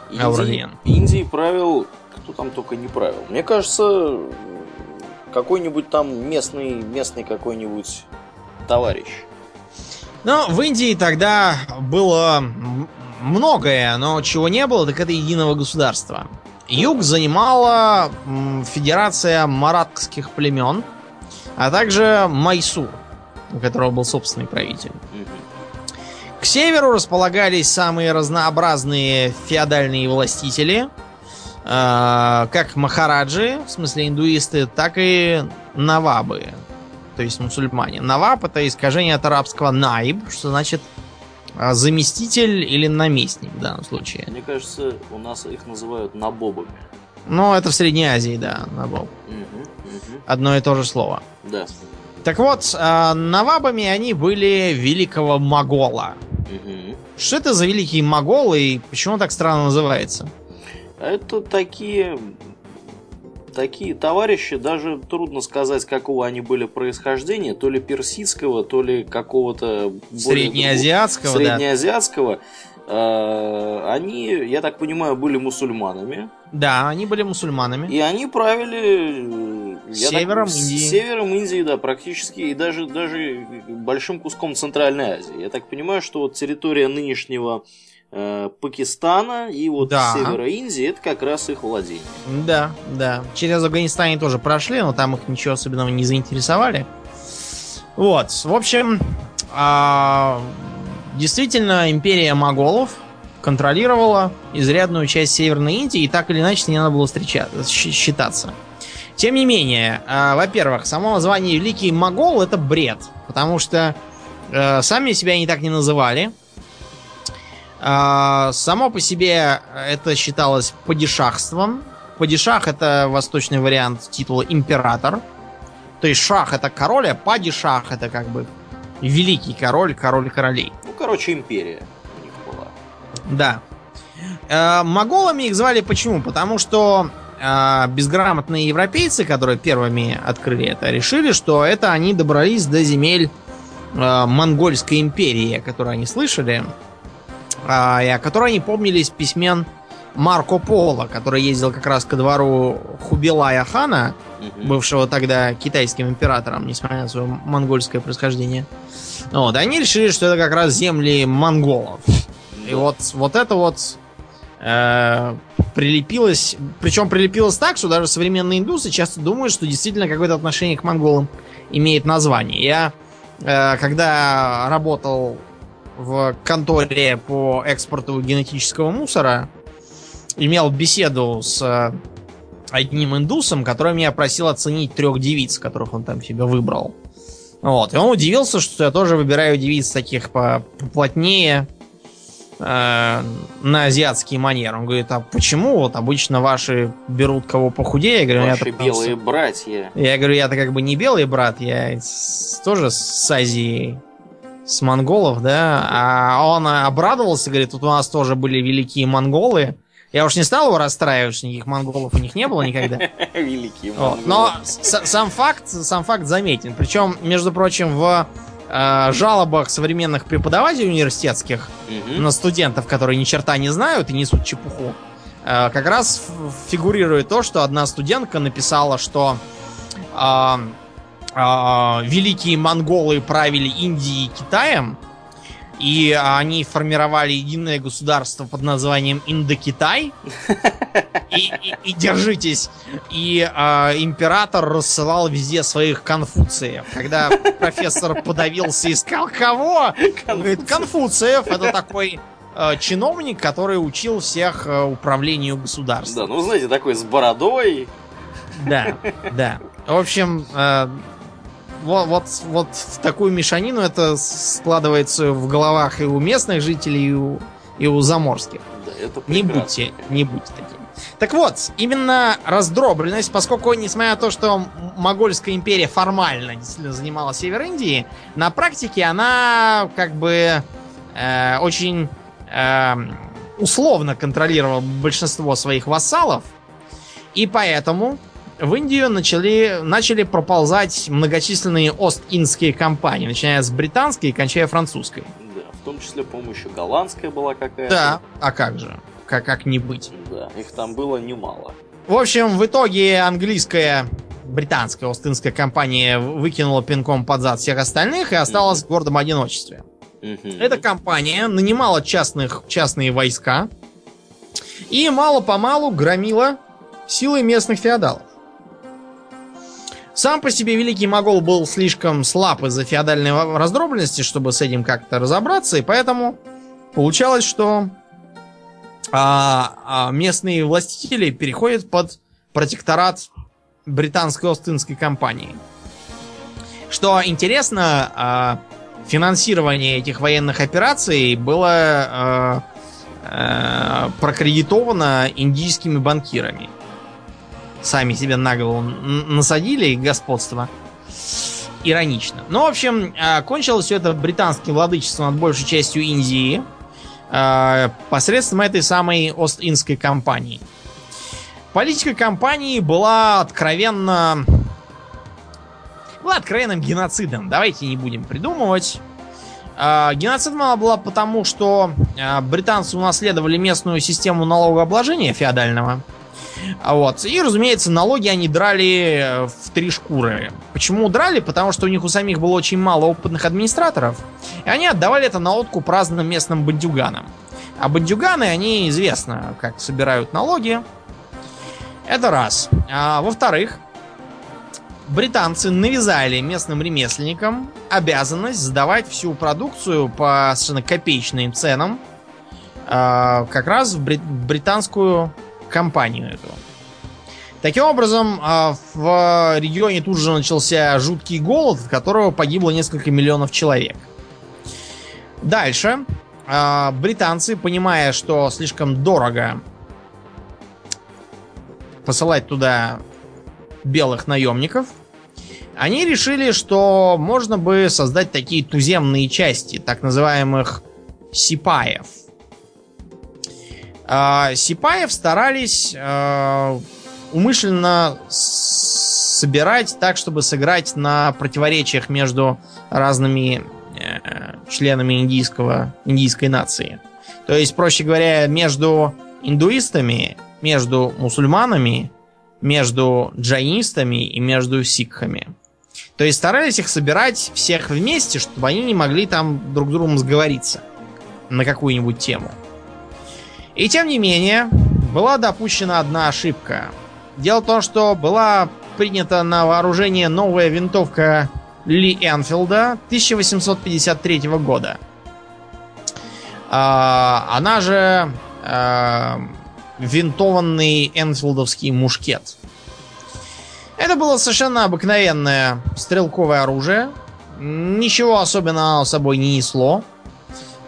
Индии. Индии правил, кто там только не правил. Мне кажется, какой-нибудь там местный, местный какой-нибудь товарищ. Ну, в Индии тогда было многое, но чего не было, так это единого государства. Юг занимала Федерация маратских племен, а также Майсур, у которого был собственный правитель. Северу располагались самые разнообразные феодальные властители, э, как махараджи, в смысле индуисты, так и навабы, то есть мусульмане. Наваб это искажение от арабского наиб, что значит а заместитель или наместник в данном случае? Мне кажется, у нас их называют набобами. Ну, это в Средней Азии, да, набоб. Угу, угу. Одно и то же слово. Да. Так вот, а, навабами они были великого Могола. Угу. Что это за великие моголы и почему так странно называется? Это такие такие товарищи, даже трудно сказать, какого они были происхождения, то ли персидского, то ли какого-то... Среднеазиатского, Среднеазиатского. Да. Они, я так понимаю, были мусульманами. Да, они были мусульманами. И они правили севером так, Индии. Севером Индии, да, практически, и даже, даже большим куском Центральной Азии. Я так понимаю, что вот территория нынешнего Э, Пакистана и вот да. севера Индии это как раз их владение. Да, да. Через Афганистан они тоже прошли, но там их ничего особенного не заинтересовали. Вот, в общем, а, действительно, империя моголов контролировала изрядную часть Северной Индии, и так или иначе с ней надо было встречаться, считаться. Тем не менее, а, во-первых, само название Великий Могол это бред, потому что э, сами себя они так не называли. А, само по себе это считалось падишахством. Падишах это восточный вариант титула император. То есть шах это король, а падишах это как бы великий король, король королей. Ну, короче, империя. Да. Э, моголами их звали почему? Потому что э, безграмотные европейцы, которые первыми открыли это, решили, что это они добрались до земель э, монгольской империи, о которой они слышали а, о которой они помнили из письмен Марко Поло, который ездил как раз ко двору Хубилая хана, бывшего тогда китайским императором, несмотря на свое монгольское происхождение. Вот, они решили, что это как раз земли монголов. И вот, вот это вот э, прилепилось, причем прилепилось так, что даже современные индусы часто думают, что действительно какое-то отношение к монголам имеет название. Я, э, когда работал в конторе по экспорту генетического мусора имел беседу с э, одним индусом, который меня просил оценить трех девиц, которых он там себе выбрал. Вот. И он удивился, что я тоже выбираю девиц таких поплотнее э, на азиатский манер. Он говорит, а почему вот обычно ваши берут кого похудее? Я говорю, ваши я белые братья. Я говорю, я-то как бы не белый брат, я тоже с Азии с монголов, да, а он обрадовался, говорит, тут у нас тоже были великие монголы. Я уж не стал его расстраивать, что никаких монголов у них не было никогда. Великие монголы. Но сам факт, сам факт заметен. Причем, между прочим, в э, жалобах современных преподавателей университетских на студентов, которые ни черта не знают и несут чепуху, э, как раз фигурирует то, что одна студентка написала, что э, э, великие монголы правили Индией и Китаем, и они формировали единое государство под названием Индокитай. И, и, и держитесь. И э, император рассылал везде своих конфуциев. Когда профессор подавился и сказал, кого? Говорит, Конфуциев. Это такой э, чиновник, который учил всех э, управлению государством. Да, ну знаете, такой с бородой. Да, да. В общем, вот, вот, вот такую мешанину это складывается в головах и у местных жителей, и у и у заморских. Да, это Не будьте, не будьте такими. Так вот, именно раздробленность, поскольку, несмотря на то, что Могольская империя формально действительно занимала север Индии, на практике она как бы э, очень э, условно контролировала большинство своих вассалов, и поэтому в Индию начали, начали проползать многочисленные Ост-Индские компании, начиная с британской и кончая французской. Да, в том числе, по-моему, еще голландская была какая-то. Да, а как же? Как, как не быть? Да, их там было немало. В общем, в итоге английская, британская Остинская компания выкинула пинком под зад всех остальных и осталась в гордом одиночестве. Мгм. Эта компания нанимала частных, частные войска и мало-помалу громила силы местных феодалов. Сам по себе Великий Могол был слишком слаб из-за феодальной раздробленности, чтобы с этим как-то разобраться, и поэтому получалось, что а, а, местные властители переходят под протекторат британской Остинской компании. Что интересно, а, финансирование этих военных операций было а, а, прокредитовано индийскими банкирами. Сами себе на голову насадили господство. Иронично. Ну, в общем, а, кончилось все это британским владычеством над большей частью Индии а, посредством этой самой Ост-Индской компании. Политика компании была откровенно... Была откровенным геноцидом. Давайте не будем придумывать. А, Геноцидом она была потому, что британцы унаследовали местную систему налогообложения феодального. А Вот. И, разумеется, налоги они драли э, в три шкуры. Почему драли? Потому что у них у самих было очень мало опытных администраторов. И они отдавали это на откуп разным местным бандюганам. А бандюганы, они известно, как собирают налоги. Это раз. А, во-вторых, британцы навязали местным ремесленникам обязанность сдавать всю продукцию по совершенно копеечным ценам а, как раз в брит- британскую компанию эту. Таким образом, а, в регионе тут же начался жуткий голод, от которого погибло несколько миллионов человек. Дальше. а, Британцы, понимая, что слишком дорого посылать туда белых наемников, они решили, что можно бы создать такие туземные части, так называемых сипаев. А, Сипаев старались а, умышленно собирать так, чтобы сыграть на противоречиях между разными э, членами индийского, индийской нации. То есть, проще говоря, между индуистами, между мусульманами, между джайнистами и между сикхами. То есть старались их собирать всех вместе, чтобы они не могли там друг с другом сговориться на какую-нибудь тему. И тем не менее, была допущена одна ошибка. Дело в том, что была принята на вооружение новая винтовка Ли Энфилда 1853 года. А, она же а, винтованный Энфилдовский мушкет. Это было совершенно обыкновенное стрелковое оружие. Ничего особенного собой не несло.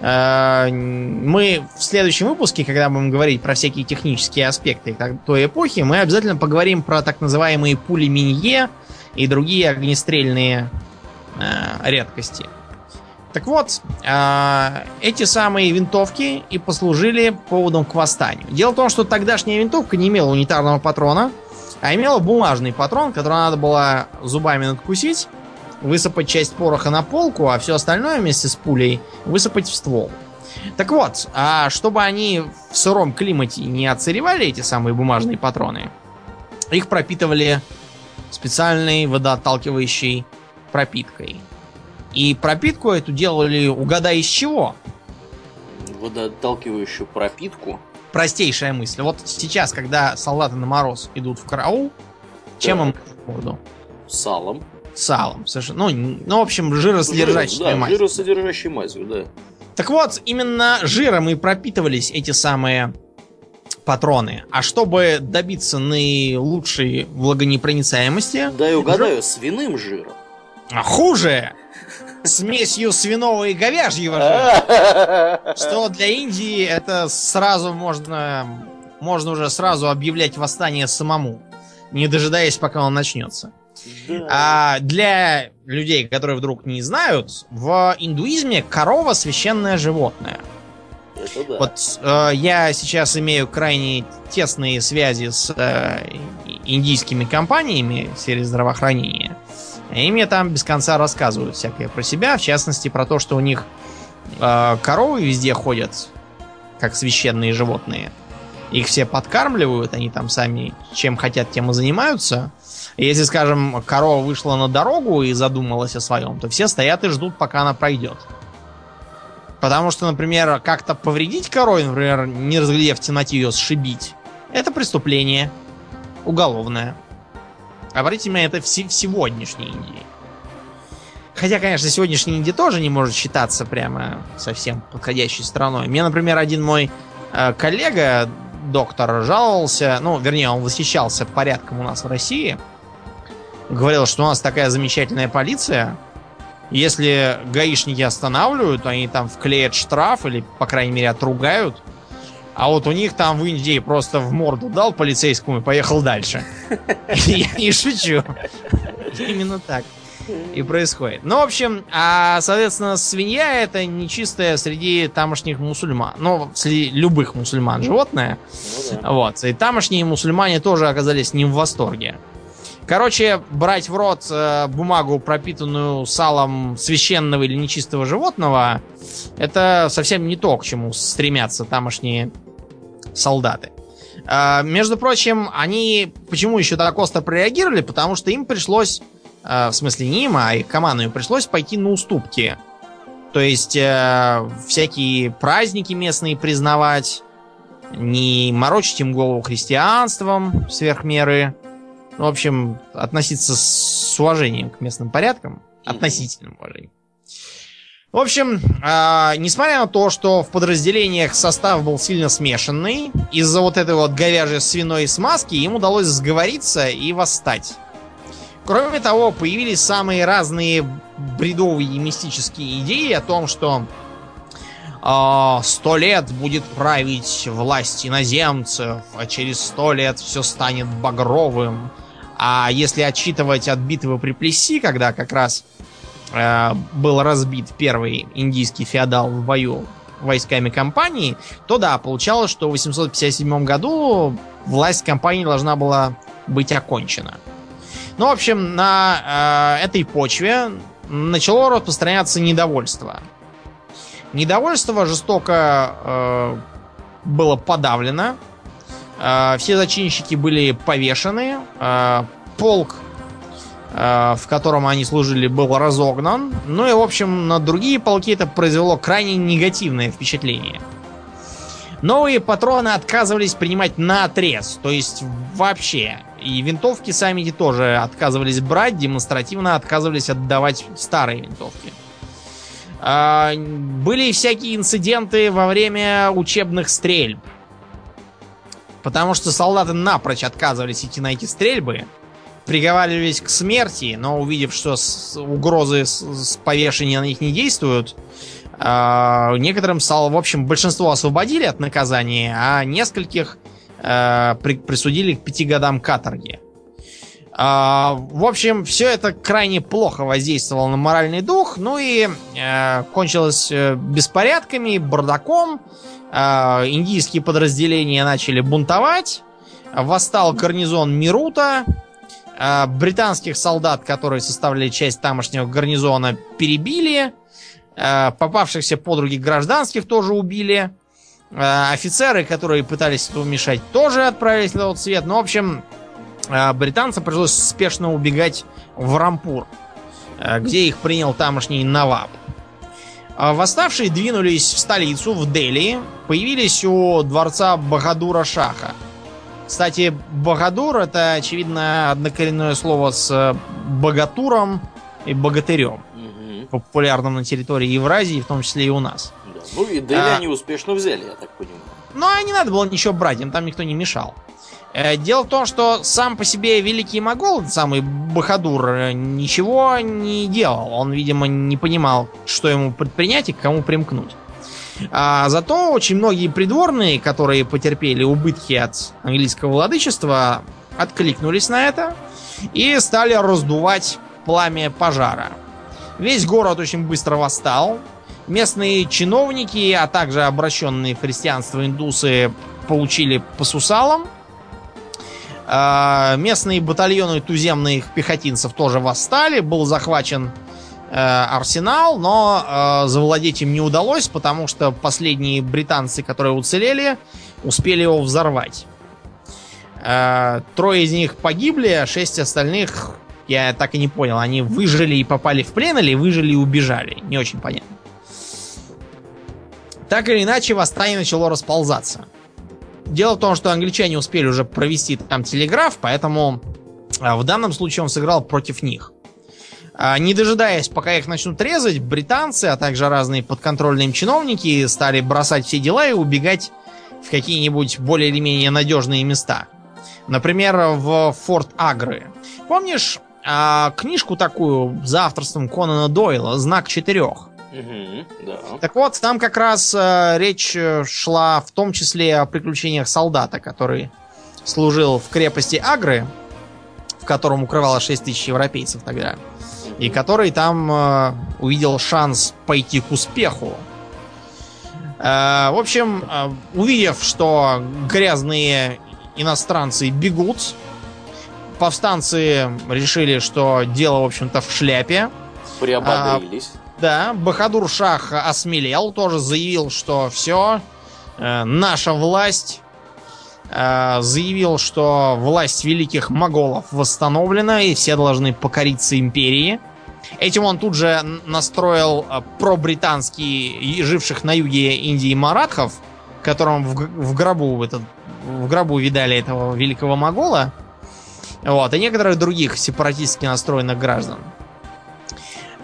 Э, Мы в следующем выпуске, когда будем говорить про всякие технические аспекты той эпохи, мы обязательно поговорим про так называемые пули Минье и другие огнестрельные э, редкости. Так вот, э, эти самые винтовки и послужили поводом к восстанию. Дело в том, что тогдашняя винтовка не имела унитарного патрона, а имела бумажный патрон, который надо было зубами надкусить, высыпать часть пороха на полку, а все остальное вместе с пулей высыпать в ствол. Так вот, а чтобы они в сыром климате не отсыревали, эти самые бумажные патроны, их пропитывали специальной водоотталкивающей пропиткой. И пропитку эту делали, угадай из чего. Водоотталкивающую пропитку. Простейшая мысль. Вот сейчас, когда солдаты на мороз идут в караул, чем Так. им морду? Салом. Салом. Совершенно. Ну, ну, в общем, жиросодержащей да, мазь. жиросодержащей мазью, да. Так вот, именно жиром и пропитывались эти самые патроны. А чтобы добиться наилучшей влагонепроницаемости, Да и угадаю, свиным жиром. а хуже, смесью свиного и говяжьего жира, что для Индии это сразу можно, можно уже сразу объявлять восстание самому, не дожидаясь, пока он начнется. А для людей, которые вдруг не знают, в индуизме корова священное животное. Это да. Вот э, я сейчас имею крайне тесные связи с э, индийскими компаниями в сфере здравоохранения. И мне там без конца рассказывают всякое про себя, в частности про то, что у них э, коровы везде ходят, как священные животные. Их все подкармливают, они там сами чем хотят, тем и занимаются. И если, скажем, корова вышла на дорогу и задумалась о своем, то все стоят и ждут, пока она пройдет. Потому что, например, как-то повредить корове, например, не разглядев в темноте ее сшибить, это преступление уголовное. Обратите внимание, это в, в сегодняшней Индии. Хотя, конечно, сегодняшняя Индия тоже не может считаться прямо совсем подходящей страной. Мне, например, один мой э, коллега, доктор, жаловался, ну, вернее, он восхищался порядком у нас в России. Говорил, что у нас такая замечательная полиция, если гаишники останавливают, они там вклеят штраф или, по крайней мере, отругают. А вот у них там в Индии просто в морду дал полицейскому и поехал дальше. Я не шучу. Именно так и происходит. Ну, в общем, а, соответственно, свинья это нечистая среди тамошних мусульман. Ну, среди любых мусульман животное. Ну да. Вот. И тамошние мусульмане тоже оказались не в восторге. Короче, брать в рот э, бумагу, пропитанную салом священного или нечистого животного, это совсем не то, к чему стремятся тамошние солдаты. А, между прочим, они почему еще так остро прореагировали? Потому что им пришлось, э, в смысле не им, а их команду пришлось пойти на уступки. То есть э, всякие праздники местные признавать, не морочить им голову христианством сверх меры. Ну, в общем, относиться с уважением к местным порядкам. Относительным уважением. В общем, а, несмотря на то, что в подразделениях состав был сильно смешанный, из-за вот этой вот говяжьей свиной смазки им удалось сговориться и восстать. Кроме того, появились самые разные бредовые и мистические идеи о том, что а, сто лет будет править власть иноземцев, а через сто лет все станет багровым. А если отчитывать от битвы при Плесси, когда как раз э, был разбит первый индийский феодал в бою войсками компании, то да, получалось, что в 857 году власть компании должна была быть окончена. Ну, в общем, на э, этой почве начало распространяться недовольство. Недовольство жестоко э, было подавлено. Э, все зачинщики были повешены. Э, полк, э, в котором они служили, был разогнан. Ну и, в общем, на другие полки это произвело крайне негативное впечатление. Новые патроны отказывались принимать на отрез, то есть вообще. И винтовки сами тоже отказывались брать, демонстративно отказывались отдавать старые винтовки. А, были всякие инциденты во время учебных стрельб. Потому что солдаты напрочь отказывались идти на эти стрельбы, приговаривались к смерти, но увидев, что с- угрозы с, с повешения на них не действуют, а, некоторым, в общем, большинство освободили от наказания, а нескольких а, при- присудили к пяти годам каторги. А, в общем, все это крайне плохо воздействовало на моральный дух, ну и э, кончилось э, беспорядками, бардаком. Э, индийские подразделения начали бунтовать. Восстал гарнизон Мирута. Э, британских солдат, которые составляли часть тамошнего гарнизона, перебили. Э, попавшихся под руки гражданских тоже убили. Э, офицеры, которые пытались этому мешать, тоже отправились на тот свет. Ну, в общем, британцам пришлось спешно убегать в Рампур, э, где их принял тамошний Наваб. А Восставшие двинулись в столицу, в Дели, появились у дворца Бахадура Шаха. Кстати, Бахадур это, очевидно, однокоренное слово с э, богатуром и богатырем, Мгм. популярным на территории Евразии, в том числе и у нас. Да. Ну и Дели а... они успешно взяли, я так понимаю. Ну, а не надо было ничего брать, им там никто не мешал. Э, дело в том, что сам по себе Великий Могол, самый Бахадур, э, ничего не делал. Он, видимо, не понимал, что ему предпринять и к кому примкнуть. А зато очень многие придворные, которые потерпели убытки от английского владычества, откликнулись на это и стали раздувать пламя пожара. Весь город очень быстро восстал. Местные чиновники, а также обращенные в христианство индусы получили по сусалам. А, местные батальоны туземных пехотинцев тоже восстали. Был захвачен э, арсенал, но э, завладеть им не удалось, потому что последние британцы, которые уцелели, успели его взорвать. Э, трое из них погибли, а шесть остальных я так и не понял, они выжили и попали в плен или выжили и убежали. Не очень понятно. Так или иначе, восстание начало расползаться. Дело в том, что англичане успели уже провести там телеграф, поэтому а, в данном случае он сыграл против них. А, не дожидаясь, пока их начнут резать, британцы, а также разные подконтрольные чиновники стали бросать все дела и убегать в какие-нибудь более или менее надежные места. Например, в Форт Агры. Помнишь а, книжку такую за авторством Конана Дойла «Знак четырех»? Угу, да. Так вот, там как раз э, речь э, шла в том числе о приключениях солдата, который служил в крепости Агры, в котором укрывало 6 тысяч европейцев тогда, и который там э, увидел шанс пойти к успеху. Э, в общем, э, увидев, что грязные иностранцы бегут, повстанцы решили, что дело, в общем-то, в шляпе. Приободрились. А, да, Бахадур Шах осмелел, тоже заявил, что все, э, наша власть. Э, заявил, что власть великих моголов восстановлена, и все должны покориться империи. Этим он тут же настроил э, пробританские, живших на юге Индии маратхов, которым в, в гробу этот, в гробу видали этого великого могола. Вот, и некоторых других сепаратистски настроенных граждан.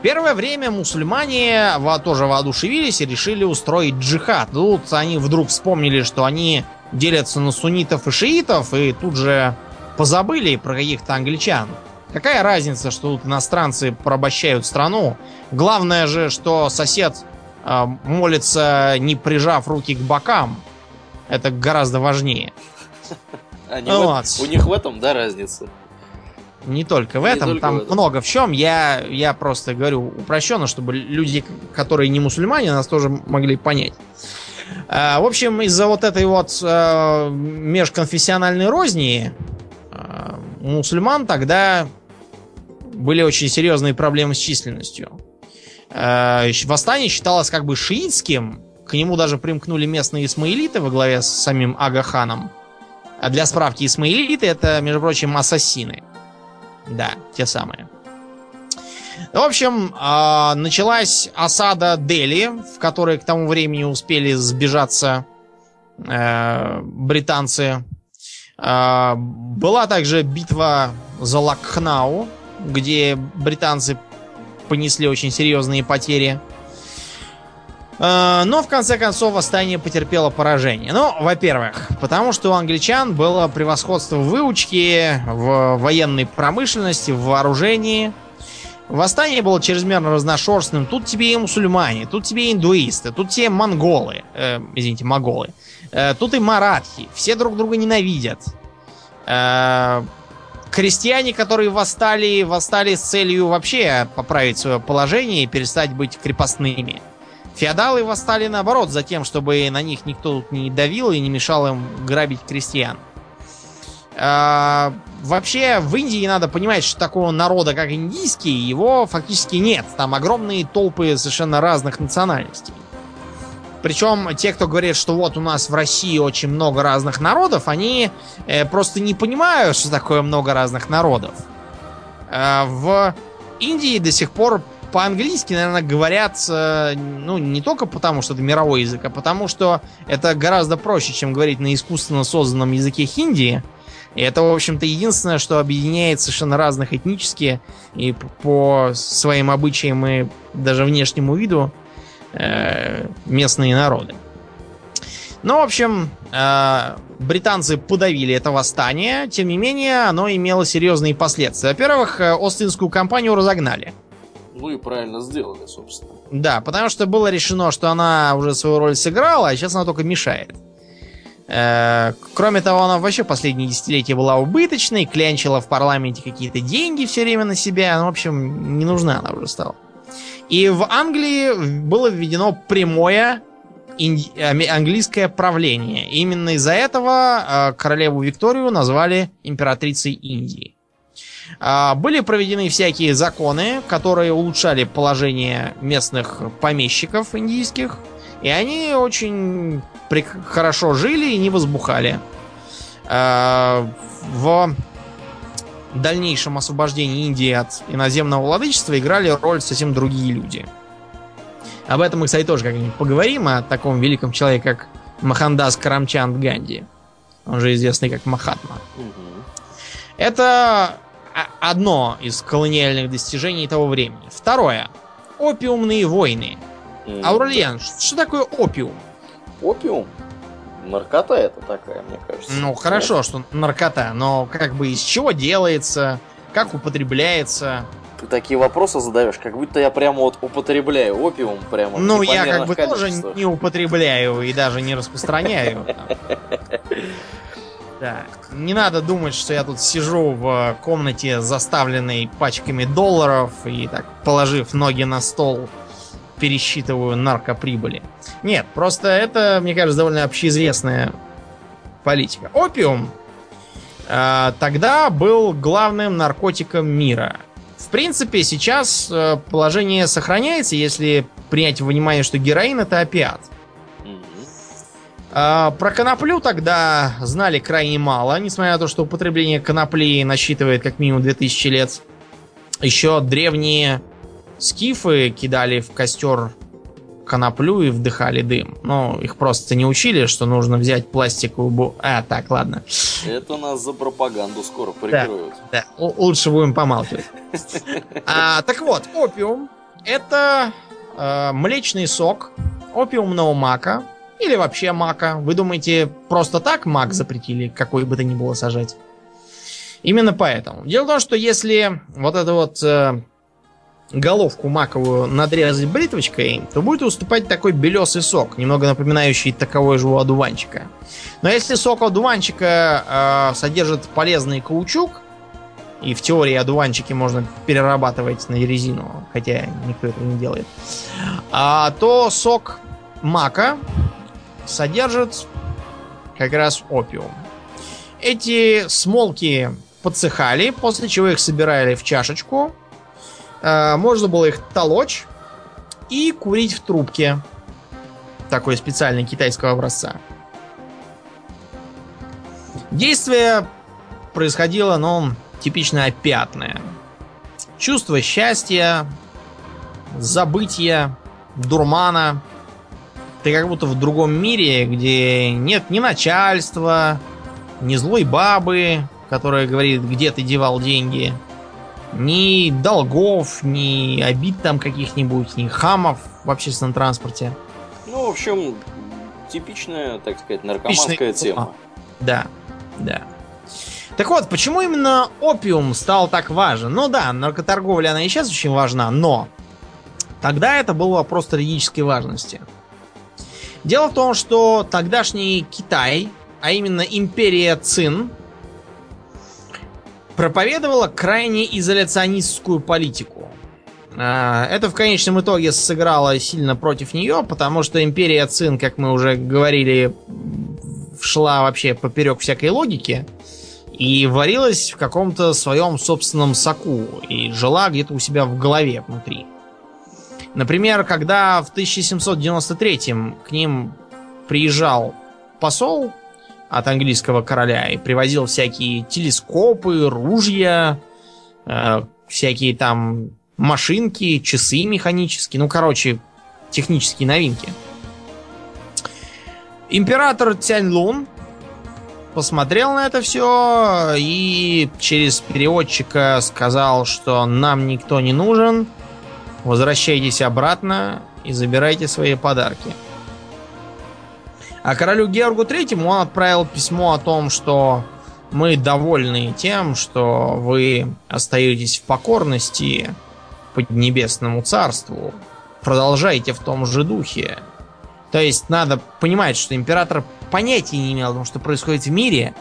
Первое время мусульмане тоже воодушевились и решили устроить джихад. Тут они вдруг вспомнили, что они делятся на суннитов и шиитов, и тут же позабыли про каких-то англичан. Какая разница, что тут иностранцы порабощают страну? Главное же, что сосед э, молится, не прижав руки к бокам. Это гораздо важнее. Они вот. в, у них в этом, да, разница? Не только в этом, только там в этом. много в чем. Я, я просто говорю упрощенно, чтобы люди, которые не мусульмане, нас тоже могли понять. А, в общем, из-за вот этой вот а, межконфессиональной розни у мусульман тогда были очень серьезные проблемы с численностью. Восстание считалось как бы шиитским, к нему даже примкнули местные исмаилиты во главе с самим Агаханом. А для справки, исмаилиты это, между прочим, ассасины. Да, те самые. В общем, э, началась осада Дели, в которой к тому времени успели сбежаться э, британцы. Э, была также битва за Лакхнау, где британцы понесли очень серьезные потери. Э, но в конце концов восстание потерпело поражение. Ну, во-первых, потому что у англичан было превосходство в выучке, в военной промышленности, в вооружении. Восстание было чрезмерно разношерстным. Тут тебе и мусульмане, тут тебе и индуисты, тут тебе монголы, э, извините, моголы. Э, тут и маратхи. Все друг друга ненавидят. Э, крестьяне, которые восстали, восстали с целью вообще поправить свое положение и перестать быть крепостными. Феодалы восстали наоборот за тем, чтобы на них никто тут не давил и не мешал им грабить крестьян. А, вообще, в Индии надо понимать, что такого народа, как индийский, его фактически нет. Там огромные толпы совершенно разных национальностей. Причем те, кто говорит, что вот у нас в России очень много разных народов, они э, просто не понимают, что такое много разных народов. Э, в Индии до сих пор по-английски, наверное, говорят, э, ну, не только потому, что это мировой язык, а потому, что это гораздо проще, чем говорить на искусственно созданном языке хинди. И это, в общем-то, единственное, что объединяет совершенно разных этнически и по своим обычаям и даже внешнему виду э, местные народы. Ну, в общем, э, британцы подавили это восстание, тем не менее, оно имело серьезные последствия. Во-первых, э, Остинскую компанию разогнали. Ну и правильно сделали, собственно. Да, потому что было решено, что она уже свою роль сыграла, а сейчас она только мешает. Э, кроме того, она вообще последние десятилетия была убыточной, клянчила в парламенте какие-то деньги все время на себя. Ну, в общем, не нужна она уже стала. И в Англии было введено прямое английское правление. Именно из-за этого э, королеву Викторию назвали императрицей Индии. А, были проведены всякие законы, которые улучшали положение местных помещиков индийских. И они очень хорошо жили и не возбухали. А, в дальнейшем освобождении Индии от иноземного владычества играли роль совсем другие люди. Об этом мы, кстати, тоже как-нибудь поговорим, о таком великом человеке, как Махандас Карамчанд Ганди. Он же известный как Махатма. Угу. Это одно из колониальных достижений того времени. Второе. Опиумные войны. Mm. Аурлиан, что такое опиум? Опиум? Наркота это такая, мне кажется. Ну, хорошо, что наркота, но как бы из чего делается, как употребляется? Ты такие вопросы задаешь, как будто я прямо вот употребляю опиум прямо. Ну, я как бы тоже не употребляю и даже не распространяю. Да. Не надо думать, что я тут сижу в комнате, заставленной пачками долларов и так, положив ноги на стол, пересчитываю наркоприбыли. Нет, просто это, мне кажется, довольно общеизвестная политика. Опиум э, тогда был главным наркотиком мира. В принципе, сейчас э, положение сохраняется, если принять во внимание, что героин это опиат. Э, про коноплю тогда знали крайне мало, несмотря на то, что употребление конопли насчитывает как минимум 2000 лет. Еще древние скифы кидали в костер коноплю и вдыхали дым. Но их просто не учили, что нужно взять пластиковую бу... А, так, ладно. Это нас за пропаганду скоро прикроют. Да, да. лучше будем помалкивать. А, так вот, опиум это э, млечный сок опиумного мака или вообще мака. Вы думаете, просто так мак запретили, какой бы то ни было сажать? Именно поэтому. Дело в том, что если вот это вот э, головку маковую надрезать бритвочкой, то будет уступать такой белесый сок, немного напоминающий таковой же у одуванчика. Но если сок одуванчика э, содержит полезный каучук, и в теории одуванчики можно перерабатывать на резину, хотя никто этого не делает, а, то сок мака содержит как раз опиум. Эти смолки подсыхали, после чего их собирали в чашечку, Э, можно было их толочь и курить в трубке. Такой специальный китайского образца. Действие происходило, ну, типично опятное. Чувство счастья, забытия, дурмана. Ты как будто в другом мире, где нет ни начальства, ни злой бабы, которая говорит, где ты девал деньги – ни долгов, ни обид там каких-нибудь, ни хамов в общественном транспорте. Ну, в общем, типичная, так сказать, наркоманская Типичная... тема. Да, да. Так вот, почему именно опиум стал так важен? Ну да, наркоторговля, она и сейчас очень важна, но тогда это был вопрос стратегической важности. Дело в том, что тогдашний Китай, а именно империя Цин, проповедовала крайне изоляционистскую политику. А, это в конечном итоге сыграло сильно против нее, потому что империя Цин, как мы уже говорили, шла вообще поперек всякой логики и варилась в каком-то своем собственном соку и жила где-то у себя в голове внутри. Например, когда в 1793 к ним приезжал посол от английского короля и привозил всякие телескопы, ружья, э, всякие там машинки, часы механические, ну, короче, технические новинки. Император Тянь Лун посмотрел на это все и через переводчика сказал, что нам никто не нужен, возвращайтесь обратно и забирайте свои подарки. А королю Георгу Третьему он отправил письмо о том, что мы довольны тем, что вы остаетесь в покорности под небесному царству. Продолжайте в том же духе. То есть надо понимать, что император понятия не имел о том, что происходит в мире,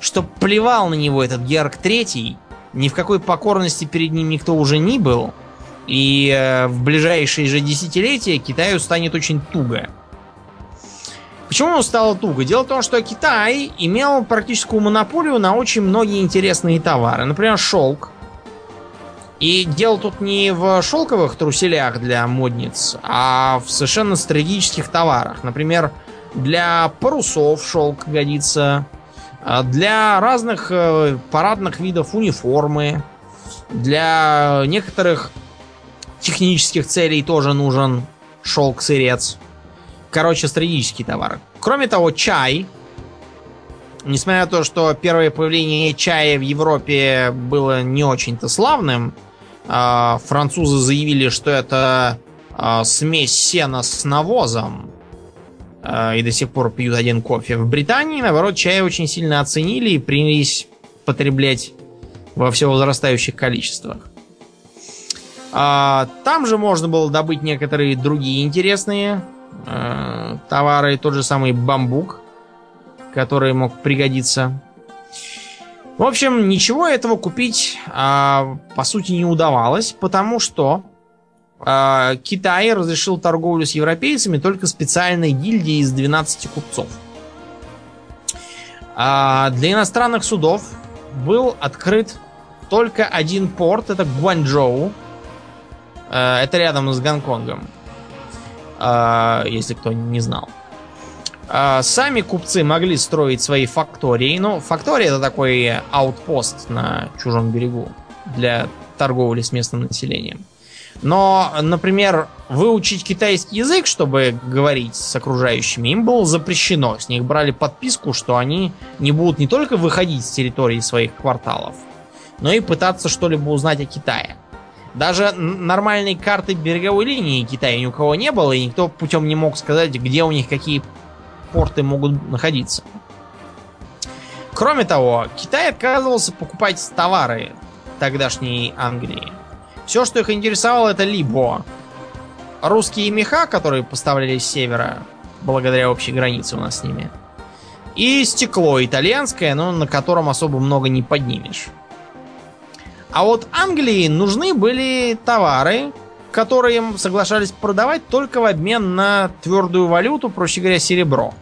что плевал на него этот Георг Третий, ни в какой покорности перед ним никто уже не был, и э, в ближайшие же десятилетия Китаю станет очень туго. Почему стало туго? Дело в том, что Китай имел практическую монополию на очень многие интересные товары. Например, шелк. И дело тут не в шелковых труселях для модниц, а в совершенно стратегических товарах. Например, для парусов шелк годится, а для разных э, парадных видов униформы, для некоторых технических целей тоже нужен шелк-сырец. Короче, стратегический товар. Кроме того, чай. Несмотря на то, что первое появление чая в Европе было не очень-то славным, а, французы заявили, что это а, смесь сена с навозом. А, и до сих пор пьют один кофе. В Британии, наоборот, чай очень сильно оценили и принялись потреблять во все возрастающих количествах. Там же можно было добыть некоторые другие интересные э, товары, тот же самый бамбук, который мог пригодиться. В общем, ничего этого купить э, по сути не удавалось, потому что э, Китай разрешил торговлю с европейцами только специальной гильдии из 12 купцов. А для иностранных судов был открыт только один порт, это Гуанчжоу. Э, это рядом с Гонконгом. А, если кто не знал. А, сами купцы могли строить свои фактории. Ну, фактория это такой аутпост на чужом берегу для торговли с местным населением. Но, например, выучить китайский язык, чтобы говорить с окружающими, им было запрещено. С них брали подписку, что они не будут не только выходить с территории своих кварталов, но и пытаться что-либо узнать о Китае. Даже нормальной карты береговой линии Китая ни у кого не было, и никто путем не мог сказать, где у них какие порты могут находиться. Кроме того, Китай отказывался покупать товары тогдашней Англии. Все, что их интересовало, это либо русские меха, которые поставлялись с севера, благодаря общей границе у нас с ними, и стекло итальянское, но на котором особо много не поднимешь. А вот Англии нужны были товары, которые им соглашались продавать только в обмен на твердую валюту, проще говоря, серебро.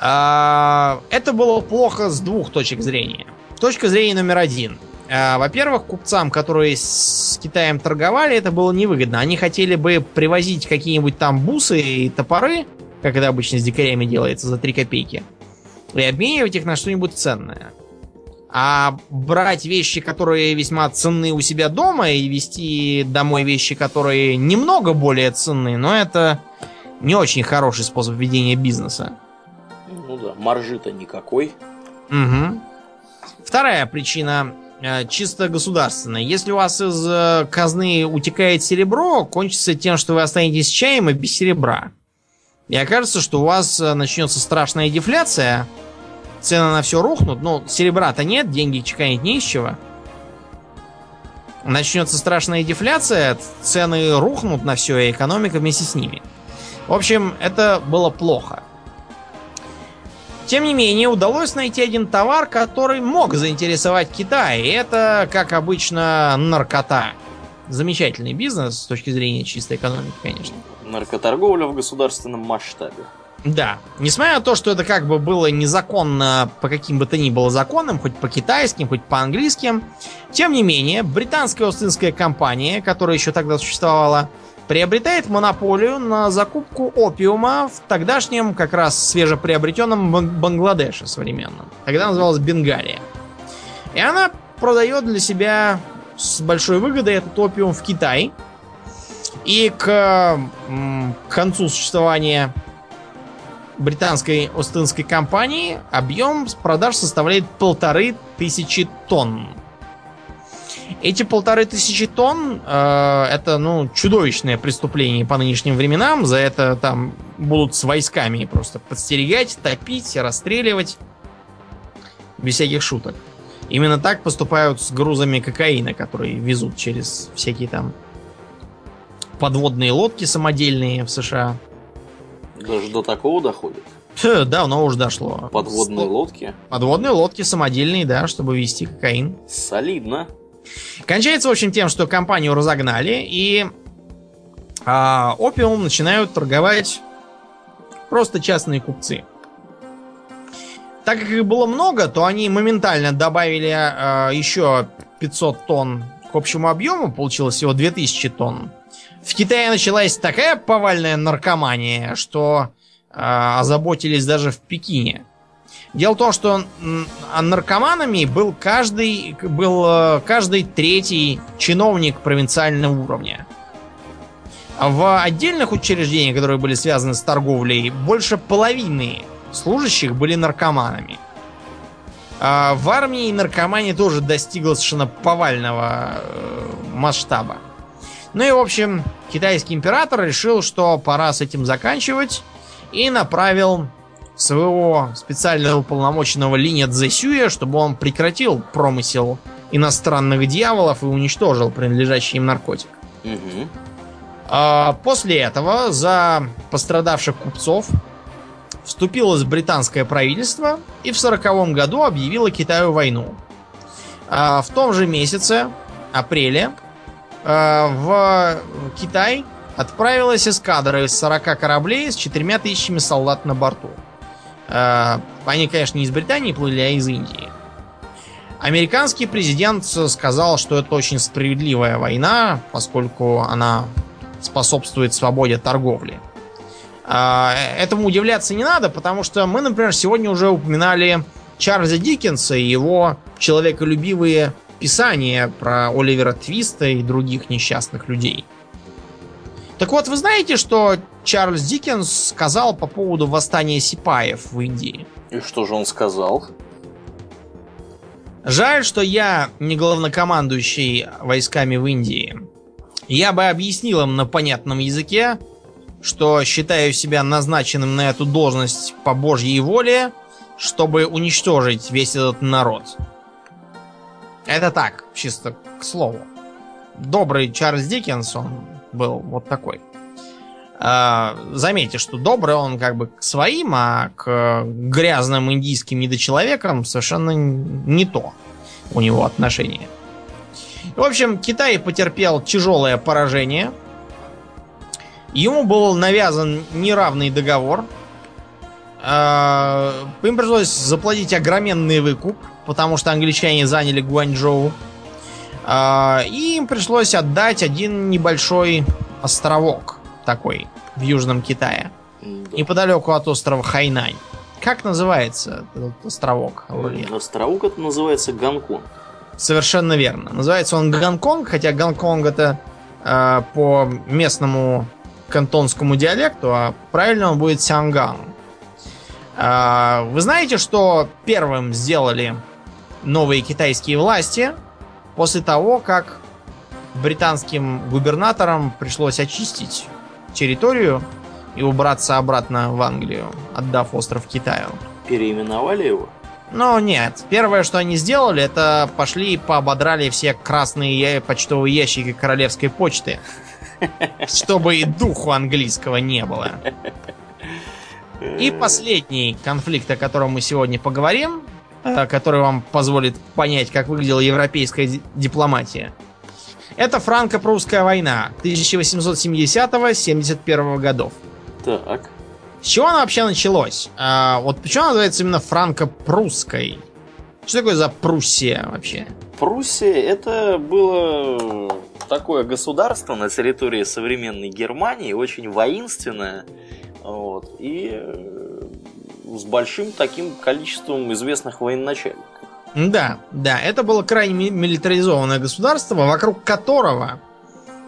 А, это было плохо с двух точек зрения. Точка зрения номер один. А, во-первых, купцам, которые с Китаем торговали, это было невыгодно. Они хотели бы привозить какие-нибудь там бусы и топоры, как это обычно с дикарями делается, за 3 копейки, и обменивать их на что-нибудь ценное. А брать вещи, которые весьма ценны у себя дома, и вести домой вещи, которые немного более ценны, но это не очень хороший способ ведения бизнеса. Ну да, маржи-то никакой. Угу. Вторая причина э, чисто государственная. Если у вас из э, казны утекает серебро, кончится тем, что вы останетесь чаем и без серебра. И окажется, что у вас э, начнется страшная дефляция, цены на все рухнут. Ну, серебра-то нет, деньги чеканить не из чего. Начнется страшная дефляция, цены рухнут на все, и экономика вместе с ними. В общем, это было плохо. Тем не менее, удалось найти один товар, который мог заинтересовать Китай. И это, как обычно, наркота. Замечательный бизнес с точки зрения чистой экономики, конечно. Наркоторговля в государственном масштабе. Да. Несмотря на то, что это как бы было незаконно по каким бы то ни было законам, хоть по китайским, хоть по английским, тем не менее, британская Остинская компания, которая еще тогда существовала, приобретает монополию на закупку опиума в тогдашнем как раз свежеприобретенном Бангладеше современном. Тогда называлась Бенгалия. И она продает для себя с большой выгодой этот опиум в Китай. И к, к концу существования британской Остинской компании объем продаж составляет полторы тысячи тонн. Эти полторы тысячи тонн э, это, ну, чудовищное преступление по нынешним временам. За это там будут с войсками просто подстерегать, топить, расстреливать. Без всяких шуток. Именно так поступают с грузами кокаина, которые везут через всякие там подводные лодки самодельные в США. Даже до такого доходит. Фу, давно уже дошло. Подводные лодки. Подводные лодки самодельные, да, чтобы везти кокаин. Солидно. Кончается, в общем, тем, что компанию разогнали, и а, опиум начинают торговать просто частные купцы. Так как их было много, то они моментально добавили а, еще 500 тонн к общему объему, получилось всего 2000 тонн. В Китае началась такая повальная наркомания, что э, озаботились даже в Пекине. Дело в том, что наркоманами был каждый, был э, каждый третий чиновник провинциального уровня. А в отдельных учреждениях, которые были связаны с торговлей, больше половины служащих были наркоманами. А в армии наркомания тоже достигла совершенно повального э, масштаба. Ну и, в общем, китайский император решил, что пора с этим заканчивать, и направил своего специального уполномоченного Линя Цзэсюя, чтобы он прекратил промысел иностранных дьяволов и уничтожил принадлежащий им наркотик. Угу. А после этого за пострадавших купцов вступилось британское правительство и в сороковом году объявило Китаю войну. А в том же месяце, апреле, в Китай отправилась эскадра из 40 кораблей с 4 тысячами солдат на борту. Э, они, конечно, не из Британии плыли, а из Индии. Американский президент сказал, что это очень справедливая война, поскольку она способствует свободе торговли. Э, этому удивляться не надо, потому что мы, например, сегодня уже упоминали Чарльза Диккенса и его человеколюбивые писания про Оливера Твиста и других несчастных людей. Так вот, вы знаете, что Чарльз Диккенс сказал по поводу восстания сипаев в Индии? И что же он сказал? Жаль, что я не главнокомандующий войсками в Индии. Я бы объяснил им на понятном языке, что считаю себя назначенным на эту должность по божьей воле, чтобы уничтожить весь этот народ. Это так, чисто к слову. Добрый Чарльз Диккенс, он был вот такой. А, заметьте, что добрый он как бы к своим, а к грязным индийским недочеловекам совершенно не то у него отношение. В общем, Китай потерпел тяжелое поражение. Ему был навязан неравный договор. А, им пришлось заплатить огроменный выкуп потому что англичане заняли Гуанчжоу. А, и им пришлось отдать один небольшой островок такой в Южном Китае. Неподалеку от острова Хайнань. Как называется этот островок? Островок это называется Гонконг. Совершенно верно. Называется он Гонконг, хотя Гонконг это э, по местному кантонскому диалекту, а правильно он будет Сянган. Э, вы знаете, что первым сделали новые китайские власти после того, как британским губернаторам пришлось очистить территорию и убраться обратно в Англию, отдав остров Китаю. Переименовали его? Но нет. Первое, что они сделали, это пошли и поободрали все красные почтовые ящики королевской почты. Чтобы и духу английского не было. И последний конфликт, о котором мы сегодня поговорим, Э, который вам позволит понять, как выглядела европейская дипломатия. Это франко-прусская война 1870-71 годов. Так. С чего она вообще началась? А, вот почему она называется именно франко-прусской? Что такое за Пруссия вообще? Пруссия это было такое государство на территории современной Германии, очень воинственное. Вот, и э, с большим таким количеством известных военачальников. Да, да, это было крайне милитаризованное государство, вокруг которого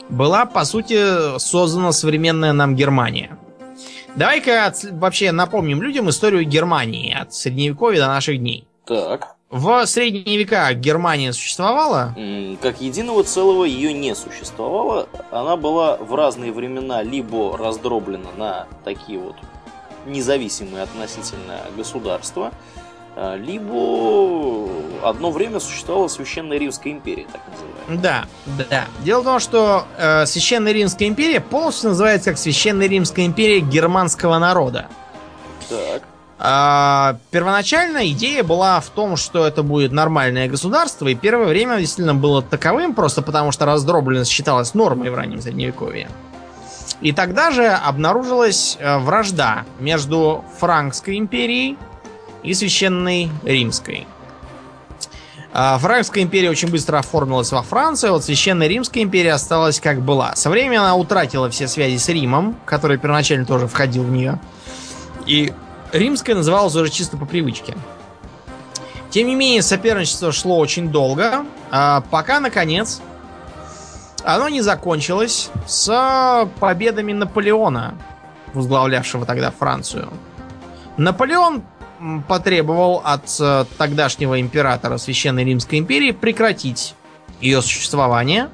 была, по сути, создана современная нам Германия. Давай-ка вообще напомним людям историю Германии от средневековья до наших дней. Так. в средние века Германия существовала? Как единого целого ее не существовало. Она была в разные времена либо раздроблена на такие вот независимые относительно государства, а, либо одно время существовала Священная Римская империя, так называемая. Да, да. Дело в том, что э, Священная Римская империя полностью называется как Священная Римская империя германского народа. Так. А, первоначально идея была в том, что это будет нормальное государство, и первое время действительно было таковым, просто потому что раздробленность считалась нормой в раннем средневековье. И тогда же обнаружилась э, вражда между Франкской империей и Священной Римской. А, Франкская империя очень быстро оформилась во Францию, а вот Священная Римская империя осталась как была. Со временем она утратила все связи с Римом, который первоначально тоже входил в нее. И римская называлась уже чисто по привычке. Тем не менее, соперничество шло очень долго, а пока, наконец, оно не закончилось с победами Наполеона, возглавлявшего тогда Францию. Наполеон потребовал от э, тогдашнего императора Священной Римской империи прекратить ее существование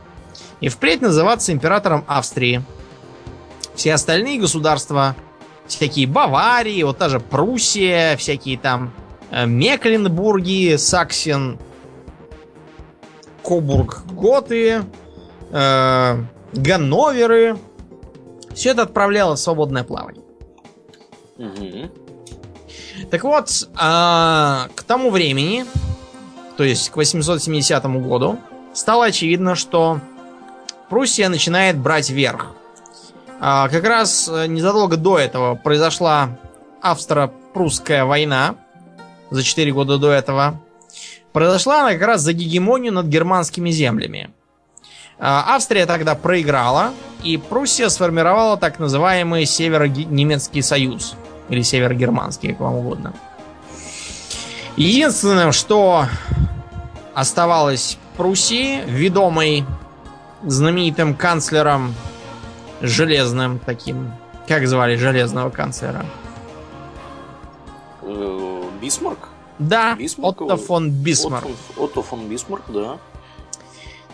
и впредь называться императором Австрии. Все остальные государства всякие Баварии, вот та же Пруссия, всякие там э, Мекленбурги, Саксен, Кобург, Готы, э, Ганноверы. Все это отправлялось в свободное плавание. Угу. Так вот, а, к тому времени, то есть к 870 году, стало очевидно, что Пруссия начинает брать верх. А, как раз э, незадолго до этого произошла австро-прусская война. За 4 года до этого. Произошла она как раз за гегемонию над германскими землями. А, Австрия тогда проиграла, и Пруссия сформировала так называемый Северо-немецкий союз. Или Северо-германский, как вам угодно. Единственное, что оставалось Пруссии, ведомой знаменитым канцлером железным таким. Как звали железного канцлера? Э, Бисмарк? Да, Бисмарк Отто фон Бисмарк. Отто, Отто фон Бисмарк, да.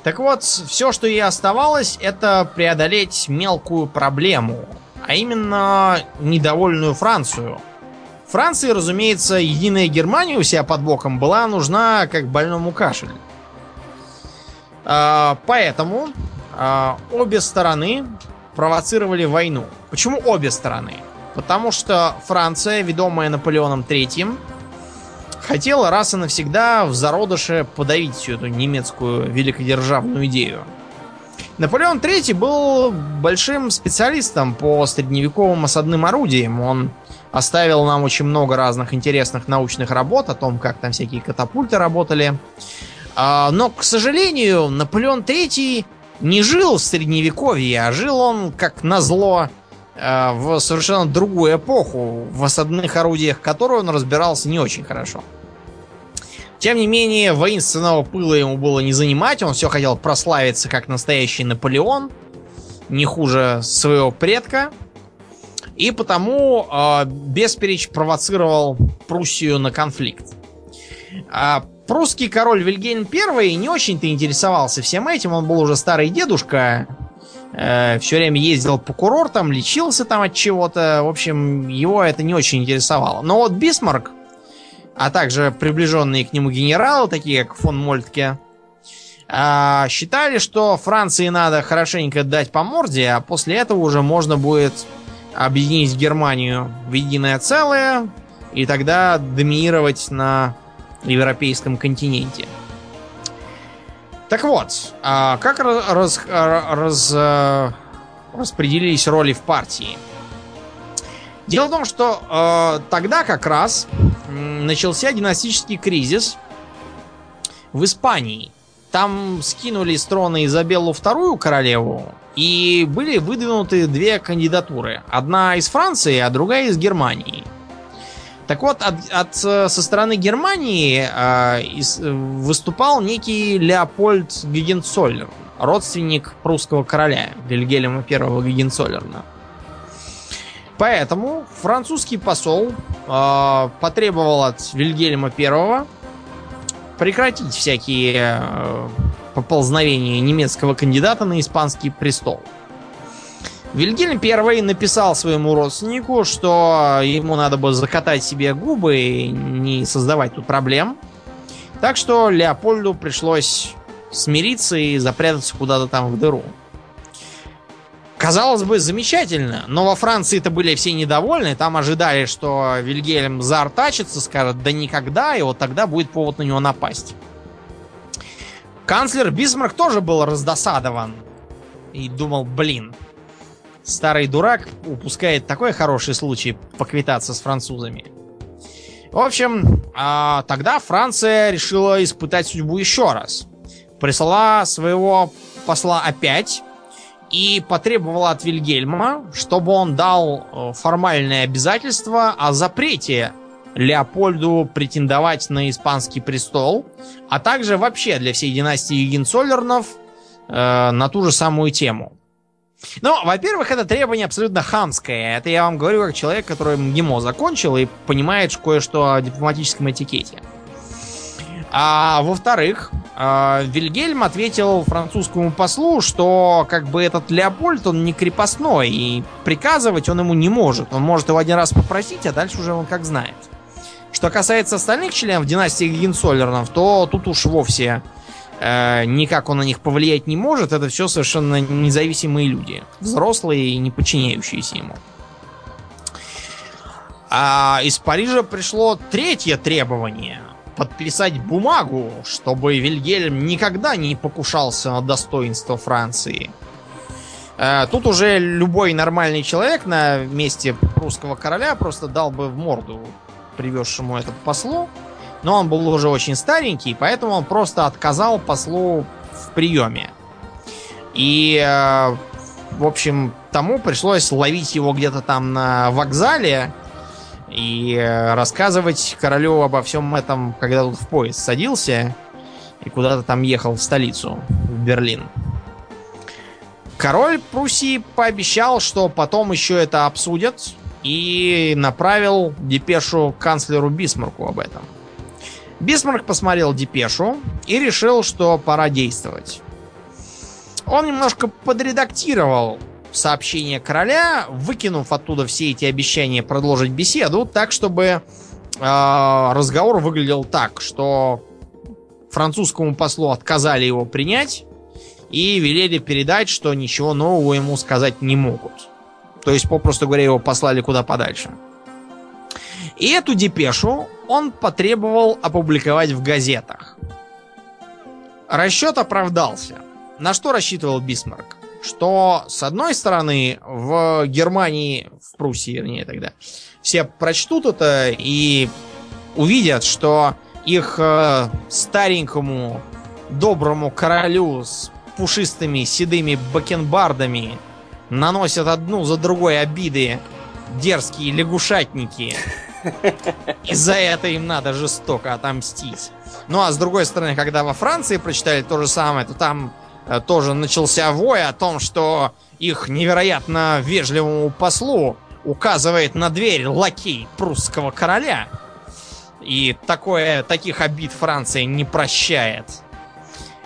Так вот, все, что ей оставалось, это преодолеть мелкую проблему, а именно недовольную Францию. Франции, разумеется, единая Германия у себя под боком была нужна как больному кашель. А, поэтому а, обе стороны провоцировали войну. Почему обе стороны? Потому что Франция, ведомая Наполеоном III, хотела раз и навсегда в зародыше подавить всю эту немецкую великодержавную идею. Наполеон III был большим специалистом по средневековым осадным орудиям. Он оставил нам очень много разных интересных научных работ о том, как там всякие катапульты работали. А, но, к сожалению, Наполеон III не жил в средневековье, а жил он, как назло, э, в совершенно другую эпоху, в осадных орудиях которой он разбирался не очень хорошо. Тем не менее, воинственного пыла ему было не занимать, он все хотел прославиться как настоящий Наполеон, не хуже своего предка, и потому э, бесперечь провоцировал Пруссию на конфликт. А прусский король Вильгельм I не очень-то интересовался всем этим. Он был уже старый дедушка. Э, все время ездил по курортам, лечился там от чего-то. В общем, его это не очень интересовало. Но вот Бисмарк, а также приближенные к нему генералы, такие как фон Мольтке, э, считали, что Франции надо хорошенько дать по морде, а после этого уже можно будет объединить Германию в единое целое и тогда доминировать на европейском континенте. Так вот, а как раз, раз, э, распределились роли в партии? Дело в том, что э, тогда как раз начался династический кризис в Испании. Там скинули с трона Изабеллу II королеву, и были выдвинуты две кандидатуры. Одна из Франции, а другая из Германии. Так вот, от, от, со стороны Германии э, из, выступал некий Леопольд Гегенцоллер, родственник прусского короля Вильгельма I Гегенцоллерна. Поэтому французский посол э, потребовал от Вильгельма I прекратить всякие э, поползновения немецкого кандидата на испанский престол. Вильгельм I написал своему родственнику, что ему надо было закатать себе губы и не создавать тут проблем. Так что Леопольду пришлось смириться и запрятаться куда-то там в дыру. Казалось бы, замечательно, но во Франции-то были все недовольны, там ожидали, что Вильгельм заортачится, скажет «да никогда», и вот тогда будет повод на него напасть. Канцлер Бисмарк тоже был раздосадован и думал, блин, старый дурак упускает такой хороший случай поквитаться с французами. В общем, а, тогда Франция решила испытать судьбу еще раз. Прислала своего посла опять и потребовала от Вильгельма, чтобы он дал э, формальное обязательство о запрете Леопольду претендовать на испанский престол, а также вообще для всей династии Генцоллернов э, на ту же самую тему. Ну, во-первых, это требование абсолютно хамское. Это я вам говорю как человек, который МГИМО закончил и понимает кое-что о дипломатическом этикете. А во-вторых, э, Вильгельм ответил французскому послу, что как бы этот Леопольд, он не крепостной, и приказывать он ему не может. Он может его один раз попросить, а дальше уже он как знает. Что касается остальных членов династии Генцоллернов, то тут уж вовсе э, никак он на них повлиять не может. Это все совершенно независимые люди. Взрослые и не подчиняющиеся ему. А из Парижа пришло третье требование. Подписать бумагу, чтобы Вильгельм никогда не покушался на достоинство Франции. Э, тут уже любой нормальный человек на месте русского короля просто дал бы в морду привезшему этот послу. Но он был уже очень старенький, поэтому он просто отказал послу в приеме. И, э, в общем, тому пришлось ловить его где-то там на вокзале и э, рассказывать королю обо всем этом, когда тут в поезд садился и куда-то там ехал в столицу, в Берлин. Король Пруссии пообещал, что потом еще это обсудят, и направил депешу канцлеру Бисмарку об этом. Бисмарк посмотрел депешу и решил, что пора действовать. Он немножко подредактировал сообщение короля, выкинув оттуда все эти обещания продолжить беседу, так, чтобы э, разговор выглядел так, что французскому послу отказали его принять и велели передать, что ничего нового ему сказать не могут. То есть, попросту говоря, его послали куда подальше. И эту депешу он потребовал опубликовать в газетах. Расчет оправдался. На что рассчитывал Бисмарк? Что, с одной стороны, в Германии, в Пруссии, вернее, тогда, все прочтут это и увидят, что их э, старенькому доброму королю с пушистыми седыми бакенбардами наносят одну за другой обиды дерзкие лягушатники. И за это им надо жестоко отомстить. Ну а с другой стороны, когда во Франции прочитали то же самое, то там тоже начался вой о том, что их невероятно вежливому послу указывает на дверь лакей прусского короля. И такое, таких обид Франция не прощает.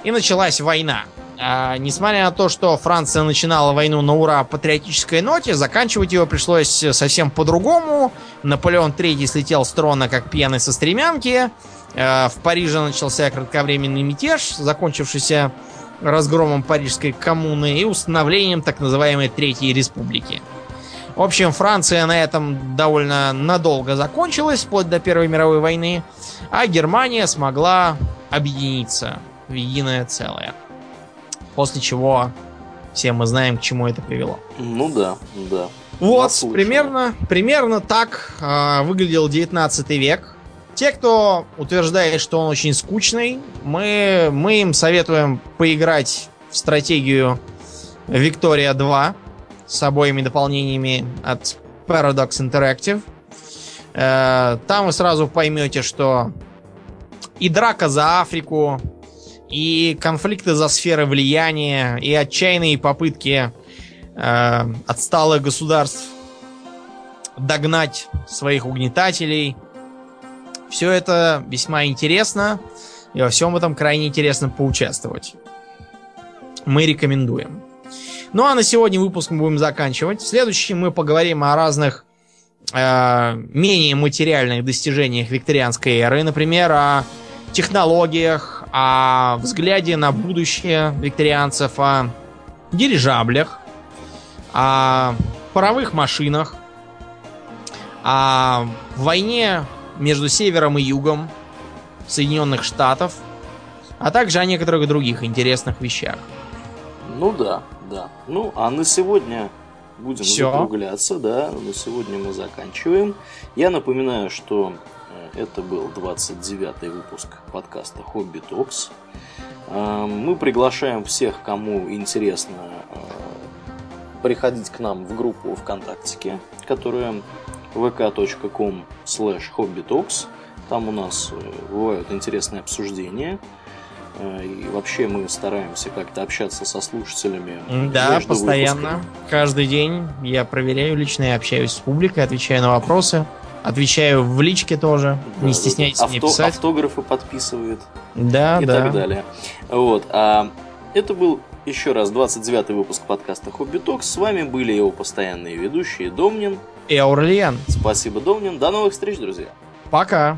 И началась война. А, несмотря на то, что Франция начинала войну на ура патриотической ноте, заканчивать ее пришлось совсем по-другому. Наполеон III слетел с трона как пьяный со стремянки. А, в Париже начался кратковременный мятеж, закончившийся разгромом Парижской коммуны и установлением так называемой Третьей Республики. В общем, Франция на этом довольно надолго закончилась, вплоть до Первой мировой войны, а Германия смогла объединиться в единое целое. После чего все мы знаем, к чему это привело. Ну да, да. Вот, примерно, примерно так э, выглядел 19 век. Те, кто утверждает, что он очень скучный, мы, мы им советуем поиграть в стратегию Виктория 2 с обоими дополнениями от Paradox Interactive. Э, там вы сразу поймете, что и драка за Африку, и конфликты за сферы влияния, и отчаянные попытки э, отсталых государств догнать своих угнетателей. Все это весьма интересно. И во всем этом крайне интересно поучаствовать. Мы рекомендуем. Ну а на сегодня выпуск мы будем заканчивать. В следующем мы поговорим о разных э, менее материальных достижениях викторианской эры. Например, о технологиях, о взгляде на будущее викторианцев, о дирижаблях, о паровых машинах, о войне между севером и югом Соединенных Штатов, а также о некоторых других интересных вещах. Ну да, да. Ну, а на сегодня будем Всё. закругляться, да. На сегодня мы заканчиваем. Я напоминаю, что э, это был 29-й выпуск подкаста Хобби Токс. Э, Мы приглашаем всех, кому интересно, э, приходить к нам в группу ВКонтактике, которая vk.com slash hobbytalks. Там у нас э, бывают интересные обсуждения. Э, И вообще мы стараемся как-то общаться со слушателями. Да, постоянно. выпусками. Каждый день я проверяю лично и общаюсь с публикой, отвечаю на вопросы. Отвечаю в личке тоже. Да, не стесняйтесь да. мне Авто- писать. Автографы подписывает Да, и да. так далее. Вот. А это был еще раз 29-й выпуск подкаста Хобби Токс. С вами были его постоянные ведущие Домнин. И Аурлиен. Спасибо, Домнин. До новых встреч, друзья. Пока.